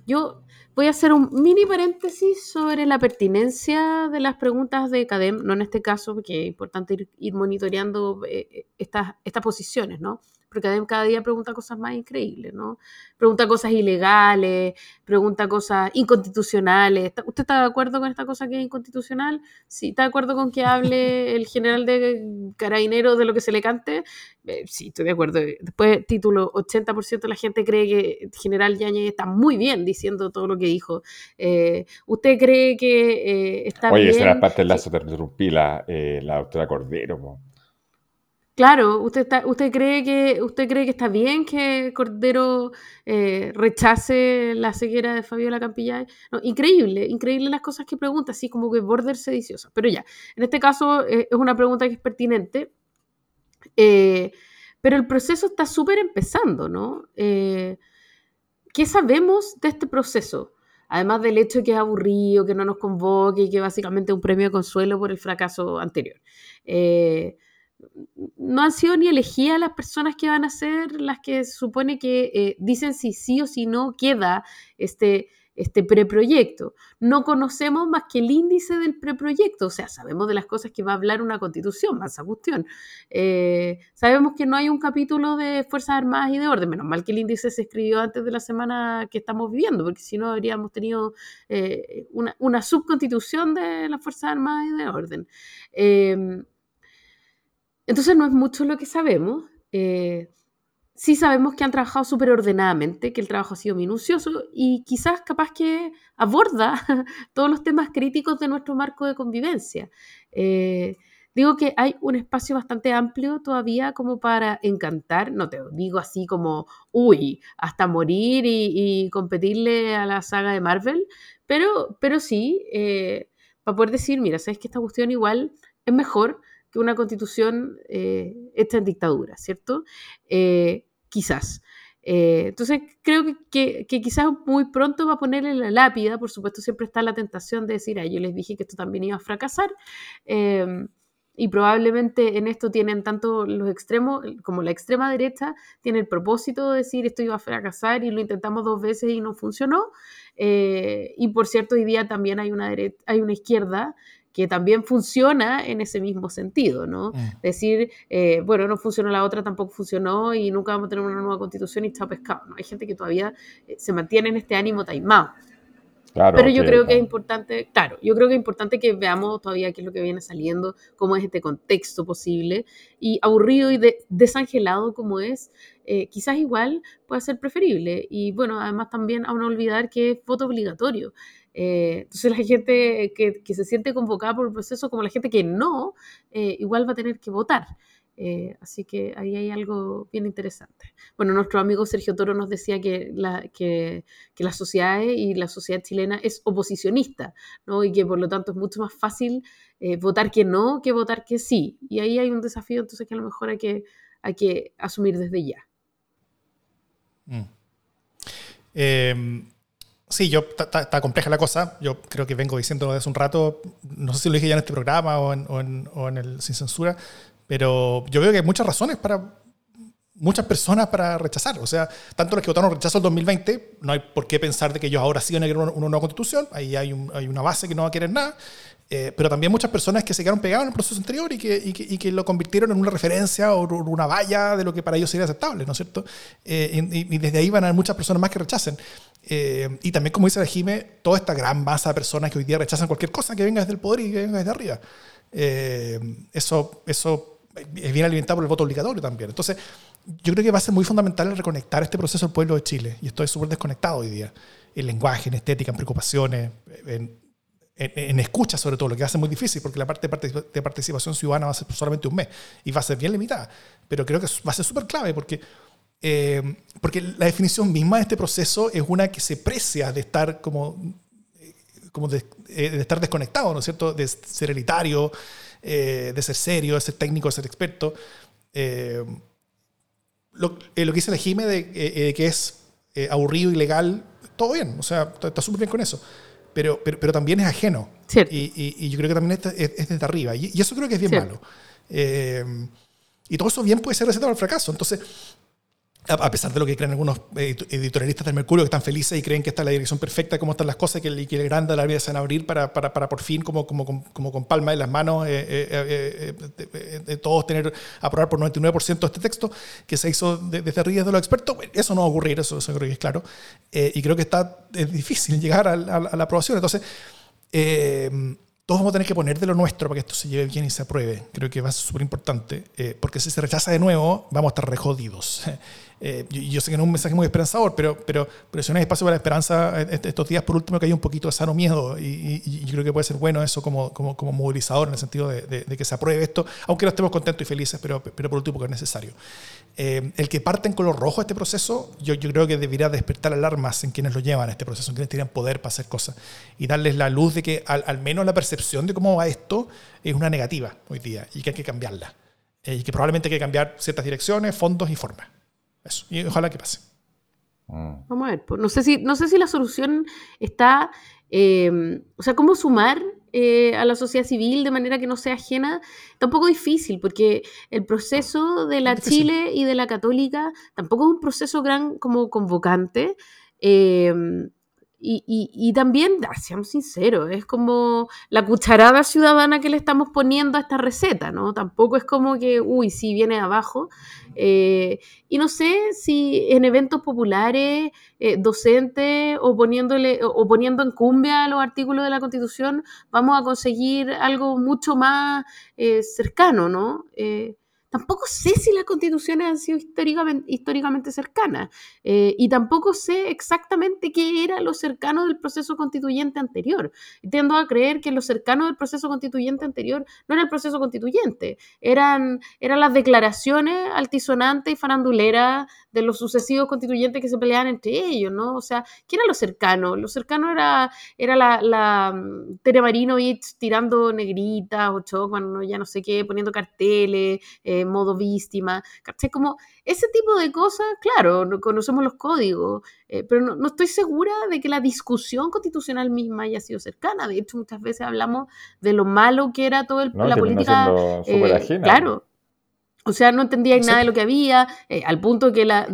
yo voy a hacer un mini paréntesis sobre la pertinencia de las preguntas de CADEM, no en este caso, porque es importante ir, monitoreando eh, estas, estas posiciones, ¿no? Porque cada día pregunta cosas más increíbles, ¿no? Pregunta cosas ilegales, pregunta cosas inconstitucionales. ¿Usted está de acuerdo con esta cosa que es inconstitucional? Sí, ¿está de acuerdo con que hable el general de carabineros de lo que se le cante? Eh, sí, estoy de acuerdo. Después, título, 80% de la gente cree que el general Yañez está muy bien diciendo todo lo que dijo. Eh, ¿Usted cree que eh, está bien? Oye, esa era parte del lazo, te interrumpí, la, la doctora Cordero. Claro, ¿usted, usted, cree que, ¿usted cree que está bien que Cordero eh, rechace la ceguera de Fabiola Campillay? No, increíble, increíble las cosas que pregunta, así como que border sediciosa. Pero ya, en este caso eh, es una pregunta que es pertinente, eh, pero el proceso está súper empezando, ¿no? ¿Qué sabemos de este proceso? Además del hecho de que es aburrido, que no nos convoque que básicamente es un premio de consuelo por el fracaso anterior no han sido ni elegidas las personas que van a ser las que se supone que eh, dicen si sí o si no queda este, este preproyecto. No conocemos más que el índice del preproyecto, o sea, sabemos de las cosas que va a hablar una constitución, más a cuestión. Eh, sabemos que no hay un capítulo de Fuerzas Armadas y de Orden, menos mal que el índice se escribió antes de la semana que estamos viviendo, porque si no habríamos tenido eh, una, una, subconstitución de las Fuerzas Armadas y de Orden. Entonces no es mucho lo que sabemos. Eh, sí sabemos que han trabajado súper ordenadamente, que el trabajo ha sido minucioso y quizás capaz que aborda todos los temas críticos de nuestro marco de convivencia. Eh, digo que hay un espacio bastante amplio todavía como para encantar, no te digo así como, uy, hasta morir y, competirle a la saga de Marvel, pero, pero sí, eh, para poder decir, mira, sabes que esta cuestión igual es mejor que una constitución eh, en dictadura, ¿cierto? Eh, quizás. Eh, entonces, creo que, quizás muy pronto va a ponerle la lápida, por supuesto, siempre está la tentación de decir, ah, yo les dije que esto también iba a fracasar, em, y probablemente en esto tienen tanto los extremos como la extrema derecha, tiene el propósito de decir esto iba a fracasar y lo intentamos dos veces y no funcionó, y por cierto, hoy día también hay una, hay una izquierda que también funciona en ese mismo sentido, ¿no? Mm. Decir, eh, bueno, no funcionó la otra, tampoco funcionó y nunca vamos a tener una nueva constitución y está pescado, ¿no? Hay gente que todavía eh, se mantiene en este ánimo taimado. pero yo creo que es importante, claro, yo creo que es importante que veamos todavía qué es lo que viene saliendo, cómo es este contexto posible, y aburrido y desangelado como es, eh, quizás igual puede ser preferible. Y bueno, además también a no olvidar que es voto obligatorio. Eh, entonces la gente que, se siente convocada por el proceso, como la gente que no, eh, igual va a tener que votar. Eh, así que ahí hay algo bien interesante. Bueno, nuestro amigo Sergio Toro nos decía que la, que, que y la sociedad chilena es oposicionista, ¿no? Y que por lo tanto es mucho más fácil votar que no que votar que sí. Y ahí hay un desafío, entonces que a lo mejor hay que, hay que asumir desde ya. Mm. Em, sí, yo está compleja la cosa. Yo creo que vengo diciendo desde un rato, no sé si lo dije ya en este programa o en, o en, o en el Sin Censura, pero yo veo que hay muchas razones para muchas personas para rechazar. O sea, tanto los que votaron rechazo el 2020, no hay por qué pensar de que ellos ahora sí van a querer una, nueva constitución, ahí hay, hay, una base que no va a querer nada, eh, pero también muchas personas que se quedaron pegadas en el proceso anterior y que, y que, y que, lo convirtieron en una referencia o una valla de lo que para ellos sería aceptable, ¿no es cierto? Eh, y, desde ahí van a haber muchas personas más que rechacen. Eh, y también, como dice la Jime, toda esta gran masa de personas que hoy día rechazan cualquier cosa que venga desde el poder y que venga desde arriba. eso, eso es bien alimentado por el voto obligatorio también. Entonces, yo creo que va a ser muy fundamental reconectar este proceso al pueblo de Chile. Y esto es súper desconectado hoy día. En lenguaje, en estética, en preocupaciones, en, en, escucha sobre todo, lo que va a ser muy difícil porque la parte de participación ciudadana va a ser solamente un mes y va a ser bien limitada. Pero creo que va a ser súper clave porque, eh, porque la definición misma de este proceso es una que se precia de estar como, como de, eh, de estar desconectado, ¿no es cierto? De ser elitario, eh, de ser serio, de ser técnico, de ser experto. Eh, lo, eh, lo, que dice la Jime de, que es aburrido, ilegal, todo bien, o sea, está súper bien con eso. Pero, pero, pero, también es ajeno. Y, y, yo creo que también es, es desde arriba. Y, eso creo que es bien malo. y todo eso bien puede ser recetado al fracaso. Entonces, a pesar de lo que creen algunos editorialistas del Mercurio que están felices y creen que esta es la dirección perfecta, cómo están las cosas, que el, grande la vida se van a abrir para, para, para, por fin, como, como, como, con palma en las manos, eh, eh, eh, todos tener, aprobar por 99% este texto que se hizo desde arriba de los expertos. Eso no va a ocurrir, eso, eso creo que es claro. y creo que está, es difícil llegar a, la aprobación. Entonces, todos vamos a tener que poner de lo nuestro para que esto se lleve bien y se apruebe. Creo que va a ser súper importante, porque si se rechaza de nuevo, vamos a estar rejodidos. Eh, yo, sé que no es un mensaje muy esperanzador, pero, pero, pero si no hay espacio para la esperanza estos días, por último, que hay un poquito de sano miedo. Y, yo creo que puede ser bueno eso como, como, como movilizador en el sentido de, de, que se apruebe esto, aunque no estemos contentos y felices, pero, pero por último, porque es necesario. Eh, el que parte en color rojo este proceso, yo, yo creo que debería despertar alarmas en quienes lo llevan a este proceso, en quienes tienen poder para hacer cosas y darles la luz de que al, al menos la percepción de cómo va esto es una negativa hoy día y que hay que cambiarla. Eh, y que probablemente hay que cambiar ciertas direcciones, fondos y formas. Eso, y ojalá que pase. Mm. Vamos a ver, no sé si, no sé si la solución está, em, o sea, cómo sumar eh, a la sociedad civil de manera que no sea ajena, tampoco difícil, porque el proceso de la Chile y de la Católica tampoco es un proceso gran como convocante. Em, y, también, ah, seamos sinceros, es como la cucharada ciudadana que le estamos poniendo a esta receta, ¿no? Tampoco es como que, uy, sí viene abajo. Eh, y no sé si en eventos populares, eh, docentes o, poniéndole, o poniendo en cumbia los artículos de la Constitución, vamos a conseguir algo mucho más eh, cercano, ¿no? Tampoco sé si las constituciones han sido históricamente, históricamente cercanas eh, y tampoco sé exactamente qué era lo cercano del proceso constituyente anterior. tiendo a creer que lo cercano del proceso constituyente anterior no era el proceso constituyente, eran, eran las declaraciones altisonantes y faranduleras de los sucesivos constituyentes que se peleaban entre ellos, ¿no? O sea, ¿qué era lo cercano? Lo cercano era, era la, la mm, Tere Marinovich tirando negritas o Chocman, ya no sé qué, poniendo carteles, eh, modo víctima, ¿cachai? Como ese tipo de cosas, claro, no conocemos los códigos, eh, pero no, estoy segura de que la discusión constitucional misma haya sido cercana. De hecho, muchas veces hablamos de lo malo que era toda la política. Eh, claro. O sea, no entendía nada de lo que había, eh, al punto que la,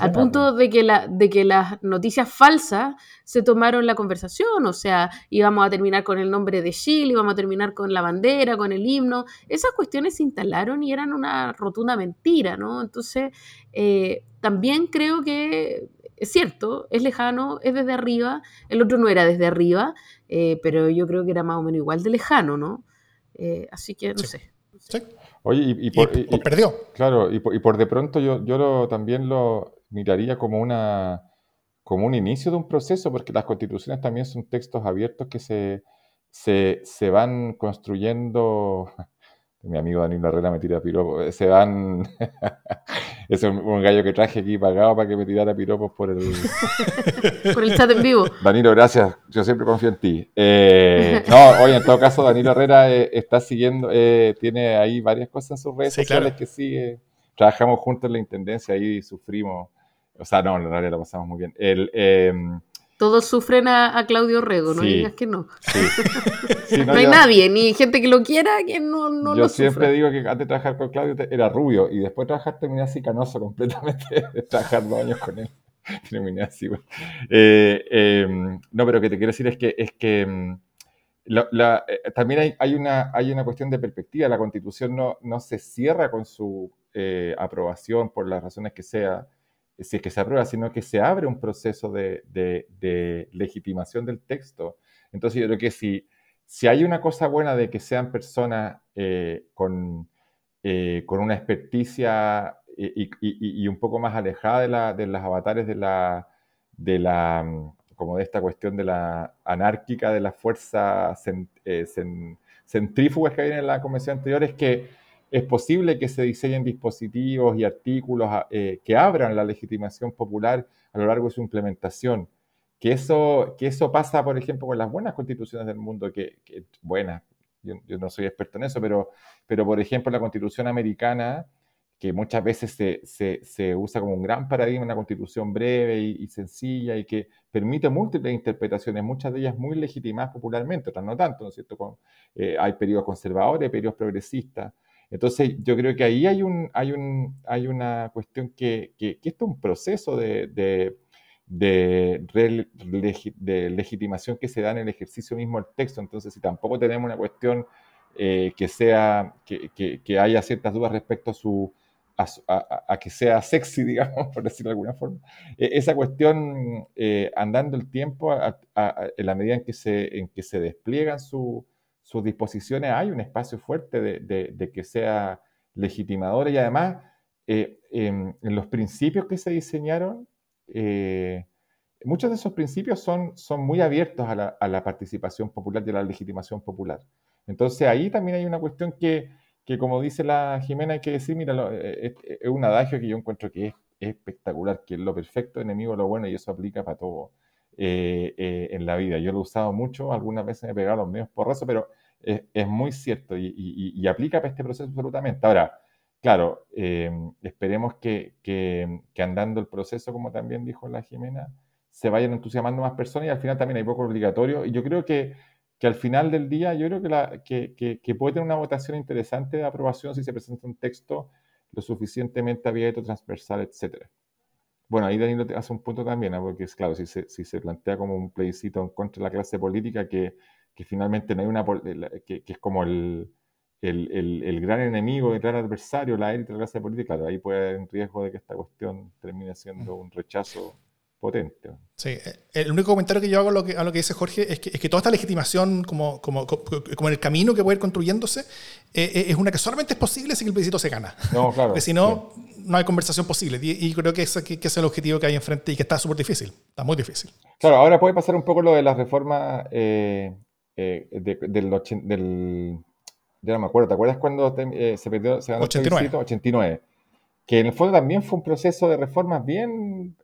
al punto de que la, de que las noticias falsas se tomaron la conversación. O sea, íbamos a terminar con el nombre de Chile, íbamos a terminar con la bandera, con el himno. Esas cuestiones se instalaron y eran una rotunda mentira, ¿no? Entonces, eh, también creo que es cierto, es lejano, es desde arriba, el otro no era desde arriba, eh, pero yo creo que era más o menos igual de lejano, ¿no? Eh, así que no sé. Sí. Oye, y, y por, y- y- perdió. claro, y por, y por de pronto yo, yo lo- también lo miraría como una como un inicio de un proceso, porque las constituciones también son textos abiertos que se, se, se van construyendo. Mi amigo Danilo Herrera me tira piropos. Se van. es un, un gallo que traje aquí pagado para que me tirara piropos por el. Por el chat en vivo. Danilo, gracias. Yo siempre confío en ti. Eh, no, oye, en todo caso, Danilo Herrera eh, está siguiendo, eh, tiene ahí varias cosas en sus redes Sí, sociales claro. que sigue. Trabajamos juntos en la intendencia ahí sufrimos. O sea, no, en realidad la pasamos muy bien. El, eh, Todos sufren a, a Claudio Rego, no Sí. digas que no. sí. Sí, No, hay yo- nadie, ni gente que lo quiera que no, no yo lo siempre sufra. digo que antes de trabajar con Claudio era rubio y después de trabajar terminé así canoso completamente de trabajar dos años con él. Terminé así, güey. Eh, eh, no, pero lo que te quiero decir es que, es que la- la- eh, también hay, hay una, hay una cuestión de perspectiva. La constitución no, no se cierra con su eh, aprobación por las razones que sea, si es que se aprueba, sino que se abre un proceso de, de- de legitimación del texto. Entonces yo creo que si, si hay una cosa buena de que sean personas eh, con, eh, con una experticia y, y- y- un poco más alejada de, la, de las avatares de la, de la, mm, como de esta cuestión de la anárquica, de las fuerzas cen- eh, cen- centrífugas que vienen en la convención anterior, es que es posible que se diseñen dispositivos y artículos ah, eh, que abran la legitimación popular a lo largo de su implementación. Que eso, que eso pasa, por ejemplo, con las buenas constituciones del mundo, que, que buenas, yo, yo no soy experto en eso, pero, pero por ejemplo la constitución americana, que muchas veces se, se- se usa como un gran paradigma, una constitución breve y, y sencilla y que permite múltiples interpretaciones, muchas de ellas muy legitimadas popularmente, otras no tanto, ¿no es cierto? Con- eh, hay periodos conservadores, periodos progresistas. Entonces, yo creo que ahí hay, un, hay, un, hay una cuestión que, que, que esto es un proceso de, de, de, de legitimación que se da en el ejercicio mismo del texto. Entonces, si tampoco tenemos una cuestión eh, que sea, que, que- que haya ciertas dudas respecto a su, a, a- que sea sexy, digamos, por decirlo de alguna forma, eh, esa cuestión, eh, andando el tiempo, a- en la medida en que se, en que se despliegan su- sus disposiciones, hay un espacio fuerte de, de- que sea legitimadora y además, eh, en, los principios que se diseñaron, eh, muchos de esos principios son, son muy abiertos a la, participación popular y a la legitimación popular. Entonces ahí también hay una cuestión que, que como dice la Jimena, hay que decir, mira, eh, es, un adagio que yo encuentro que es, es espectacular, que lo perfecto enemigo lo bueno y eso aplica para todo eh, eh, en la vida. Yo lo he usado mucho, algunas veces me he pegado los medios porrazos, pero es, muy cierto y, aplica para este proceso absolutamente. Ahora, claro, eh, esperemos que, andando el proceso, como también dijo la Jimena, se vayan entusiasmando más personas y al final también hay poco obligatorio. Y yo creo que, al final del día, yo creo que, la- que puede tener una votación interesante de aprobación si se presenta un texto lo suficientemente abierto, transversal, etcétera. Bueno, ahí Danilo hace un punto también, ¿no? porque es claro, si se, si se plantea como un plebiscito en contra de la clase política, que, que finalmente no hay una, que, que es como el, el, el- el gran enemigo, el gran adversario, la élite de la clase política, claro, ahí puede haber un riesgo de que esta cuestión termine siendo un rechazo potente. Sí, eh, el único comentario que yo hago a lo que, a lo que dice Jorge es que, es que toda esta legitimación, como, como, como, en el camino que puede ir construyéndose, eh, eh, es una que solamente es posible si el plebiscito se gana. No, claro. Porque si no, no hay conversación posible. Y, y creo que ese, que, es el objetivo que hay enfrente y que está súper difícil. Está muy difícil. Claro, ahora puede pasar un poco lo de las reformas eh, eh, de- del, ochen- del. Ya no me acuerdo, ¿te acuerdas cuando te- se perdió, se ganó el 89. plebiscito? 89. Que en el fondo también fue un proceso de reformas bien.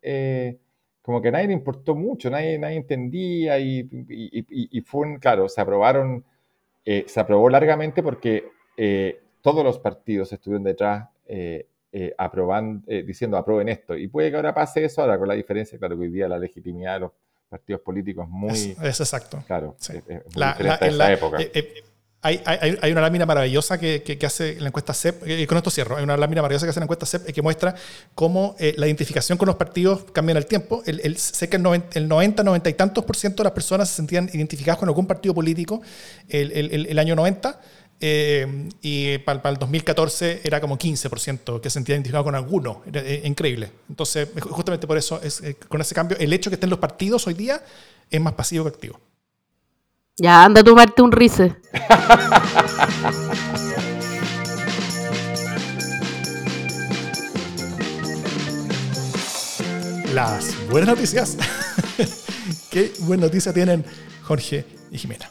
Eh, como que a nadie le importó mucho, nadie, nadie entendía y, y- y- y fue un. Claro, se aprobaron. eh, se aprobó largamente porque eh, todos los partidos estuvieron detrás. eh, eh, aproban- eh, diciendo aprueben esto. Y puede que ahora pase eso, ahora con la diferencia, claro, que hoy día la legitimidad de los partidos políticos es muy, Es, es exacto. claro, Sí. es, es muy La- la- en esa la- época. Eh, eh, hay, hay- una lámina maravillosa que, hace la encuesta CEP, y con esto cierro, hay una lámina maravillosa que hace la encuesta CEP eh, que muestra cómo eh, la identificación con los partidos cambia en el tiempo. Sé que el 90, el 90, 90 y tantos por ciento de las personas se sentían identificadas con algún partido político el, el- año 90. eh, y para, el 2014 era como 15% que se sentía identificado con alguno. Eh, increíble. Entonces, justamente por eso, es, eh, con ese cambio, el hecho que estén los partidos hoy día es más pasivo que activo. Ya, anda a tomarte un rice. Las buenas noticias. ¿Qué buena noticia tienen Jorge y Jimena?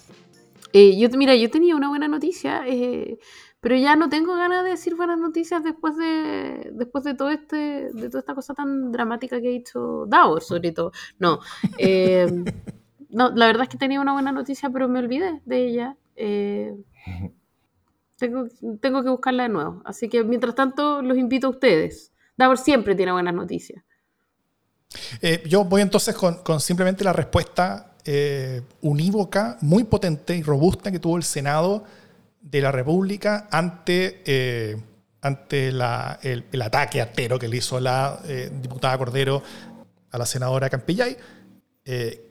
Eh, yo, mira, yo tenía una buena noticia, eh, pero ya no tengo ganas de decir buenas noticias después de, después de todo este, de toda esta cosa tan dramática que ha hecho Davor, sobre todo. No, eh, no, la verdad es que tenía una buena noticia, pero me olvidé de ella. tengo, tengo que buscarla de nuevo. Así que mientras tanto, los invito a ustedes. Davor siempre tiene buenas noticias. yo voy entonces con, con simplemente la respuesta eh, unívoca, muy potente y robusta que tuvo el Senado de la República ante, eh, ante el, ataque artero que le hizo la eh, diputada Cordero a la senadora Campillay.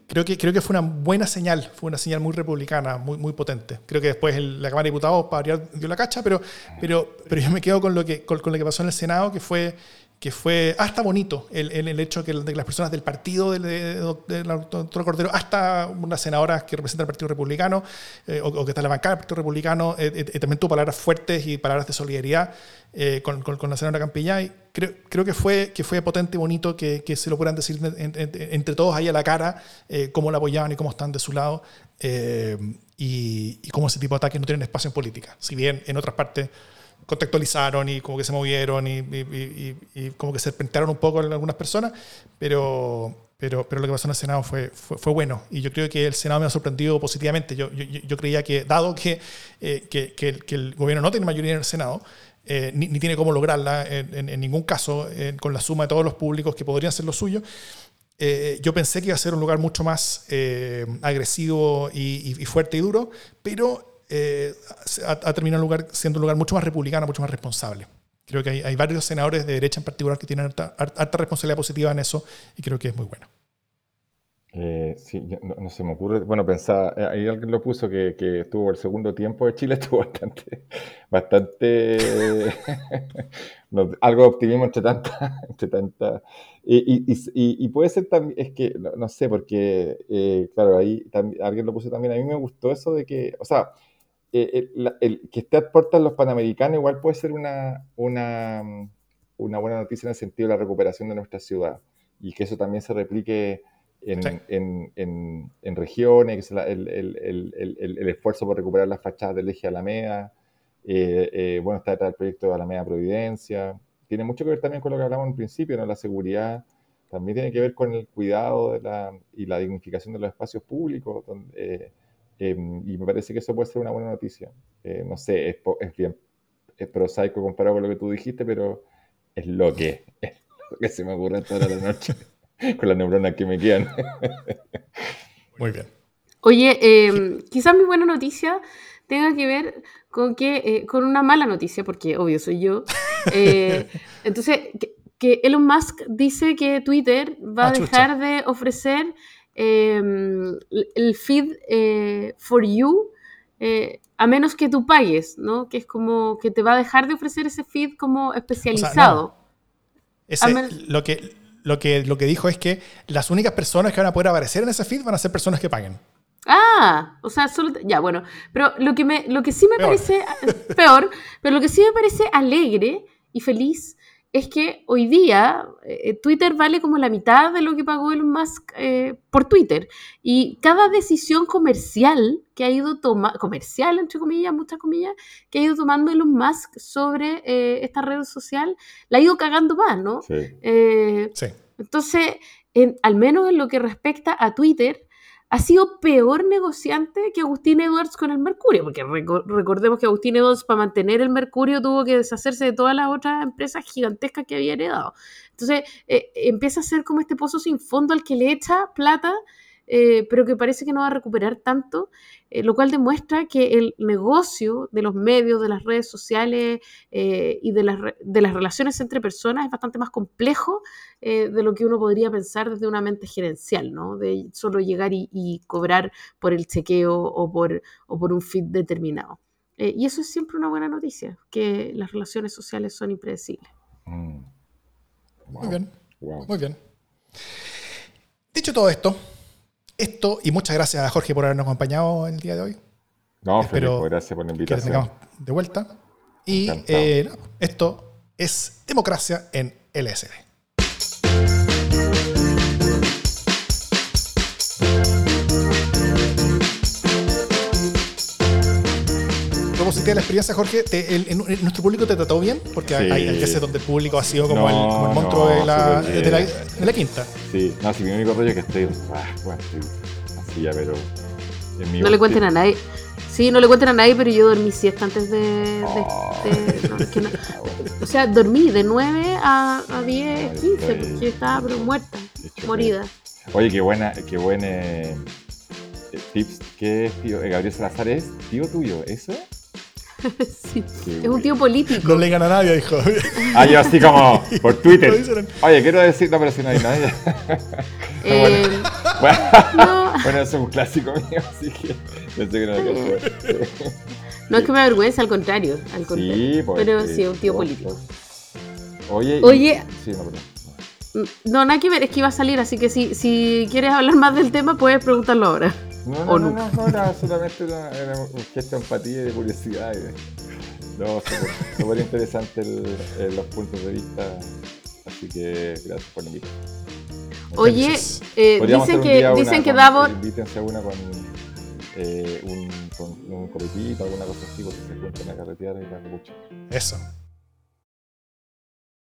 Creo, que, creo que fue una buena señal, fue una señal muy republicana, muy, muy potente. Creo que después la Cámara de Diputados para dio la cacha, pero, pero, pero yo me quedo con lo, que, con lo que pasó en el Senado, que fue que fue hasta bonito el, el, hecho de que las personas del partido del, de, doctor Cordero, hasta unas senadoras que representan el Partido Republicano eh, o, que está en la bancada del Partido Republicano, eh, eh, también tuvo palabras fuertes y palabras de solidaridad con, con, la senadora Campillay. Creo, creo que, fue, que fue potente y bonito que, que se lo puedan decir entre todos ahí a la cara, cómo la apoyaban y cómo están de su lado. Y, y cómo ese tipo de ataques no tienen espacio en política. Si bien en otras partes contextualizaron y como que se movieron y, y, como que se serpentearon un poco en algunas personas, pero, pero, pero lo que pasó en el Senado fue, fue, bueno y yo creo que el Senado me ha sorprendido positivamente. Yo, yo, yo creía que, dado que, eh, que, que, el, que, el, gobierno no tiene mayoría en el Senado, eh, ni, tiene cómo lograrla en, en, ningún caso con la suma de todos los públicos que podrían ser los suyos, eh, yo pensé que iba a ser un lugar mucho más agresivo y, fuerte y duro, pero eh, ha, terminado lugar, siendo un lugar mucho más republicano, mucho más responsable. Creo que hay, varios senadores de derecha en particular que tienen alta, responsabilidad positiva en eso y creo que es muy bueno. Eh, sí, no, se me ocurre. Bueno, pensaba, eh, ahí alguien lo puso que, estuvo el segundo tiempo de Chile, estuvo bastante, bastante, algo de optimismo entre tanta, entre tanta. Y, y, puede ser también, es que, no, sé, porque, claro, ahí alguien lo puso también. A mí me gustó eso de que, o sea, eh, el, que esté a puertas los panamericanos igual puede ser una, una, una, buena noticia en el sentido de la recuperación de nuestra ciudad y que eso también se replique en, en, en, en regiones, que el, el, esfuerzo por recuperar las fachadas del eje Alameda, eh, eh, bueno, está detrás del proyecto de Alameda Providencia, tiene mucho que ver también con lo que hablamos en principio, ¿no? la seguridad, también tiene que ver con el cuidado de la, y la dignificación de los espacios públicos, donde, Em, y me parece que eso puede ser una buena noticia. Eh, no sé, es, es, bien es prosaico comparado con lo que tú dijiste, pero es lo que, es lo que se me ocurre toda la noche con las neuronas que me quedan. Muy bien. Oye, eh, quizás mi buena noticia tenga que ver con que eh, con una mala noticia, porque obvio soy yo. Eh, entonces, que, que, Elon Musk dice que Twitter va a ah, dejar de ofrecer Em, el feed eh, for you, eh, a menos que tú pagues, ¿no? Que es como que te va a dejar de ofrecer ese feed como especializado. lo, que, lo, que, lo que dijo es que las únicas personas que van a poder aparecer en ese feed van a ser personas que paguen. Ah, o sea, solo ya, bueno, pero lo que me lo que sí me parece peor, pero lo que sí me parece alegre y feliz es que hoy día eh, Twitter vale como la mitad de lo que pagó Elon Musk eh, por Twitter. Y cada decisión comercial que ha ido tomando, comercial entre comillas, muchas comillas, que ha ido tomando Elon Musk sobre eh, esta red social, la ha ido cagando más, ¿no? Sí. sí. Entonces, al menos en lo que respecta a Twitter, ha sido peor negociante que Agustín Edwards con el Mercurio, porque recordemos que Agustín Edwards para mantener el Mercurio tuvo que deshacerse de todas las otras empresas gigantescas que había heredado. Entonces eh, empieza a ser como este pozo sin fondo al que le echa plata eh, pero que parece que no va a recuperar tanto, eh, lo cual demuestra que el negocio de los medios, de las redes sociales eh, y de las, de las relaciones entre personas es bastante más complejo de lo que uno podría pensar desde una mente gerencial, ¿no? De solo llegar y, cobrar por el chequeo o por, o por un feed determinado. Eh, y eso es siempre una buena noticia, que las relaciones sociales son impredecibles. Mm. Muy bien, wow. muy bien. Dicho todo esto, esto y muchas gracias a Jorge por habernos acompañado el día de hoy. No, Espero Felipe, gracias por la Que invitación. tengamos de vuelta. Y eh, esto es democracia en LSD. ¿Cómo sentiste la experiencia, Jorge? ¿Te- el- en- en- ¿Nuestro público te trató bien? Porque hay, Sí. hay veces donde el público ha sido como, el, No, como el monstruo no, de, la, de, la, de la quinta. Sí, no, si mi único rollo es que estoy, ah, bueno, estoy así ya, pero en mi No le cuenten a nadie. Sí, no le cuenten a nadie, pero yo dormí siesta antes de... de- Oh. de- no, es que no- o sea, dormí de 9 a, a 10, Ay, 15, estoy- porque estaba pero muerta, hecho morida. Oye, qué buena, qué buen eh, eh, tips. ¿Qué es tío? Eh, Gabriel Salazar es tío tuyo, ¿eso? Sí. Es un tío político. No le gana a nadie, dijo. Ah, yo así como por Twitter. Oye, quiero decir, no, pero si no hay nadie. Eh, bueno, no, bueno, eso es un clásico mío, así que pensé que no lo no es que me avergüenza, al contrario. Al contrario. Sí, pues. pero sí, sí, un tío por- político. por- Oye, y- Oye. Sí, no, perdón. No, nada que ver, es que iba a salir, así que si, si quieres hablar más del tema, puedes preguntarlo ahora. No, no, ¿O no, no? no, era solamente una, era un gesto de empatía y de curiosidad. y de- no, súper- súper interesante el- el- los puntos de vista. Así que gracias por. Muchas Oye, eh, dicen que, dicen que Davos... Invítense a una con, eh, un, con un copetito, alguna cosa así, porque se juntan a carretear y la mucho. Eso.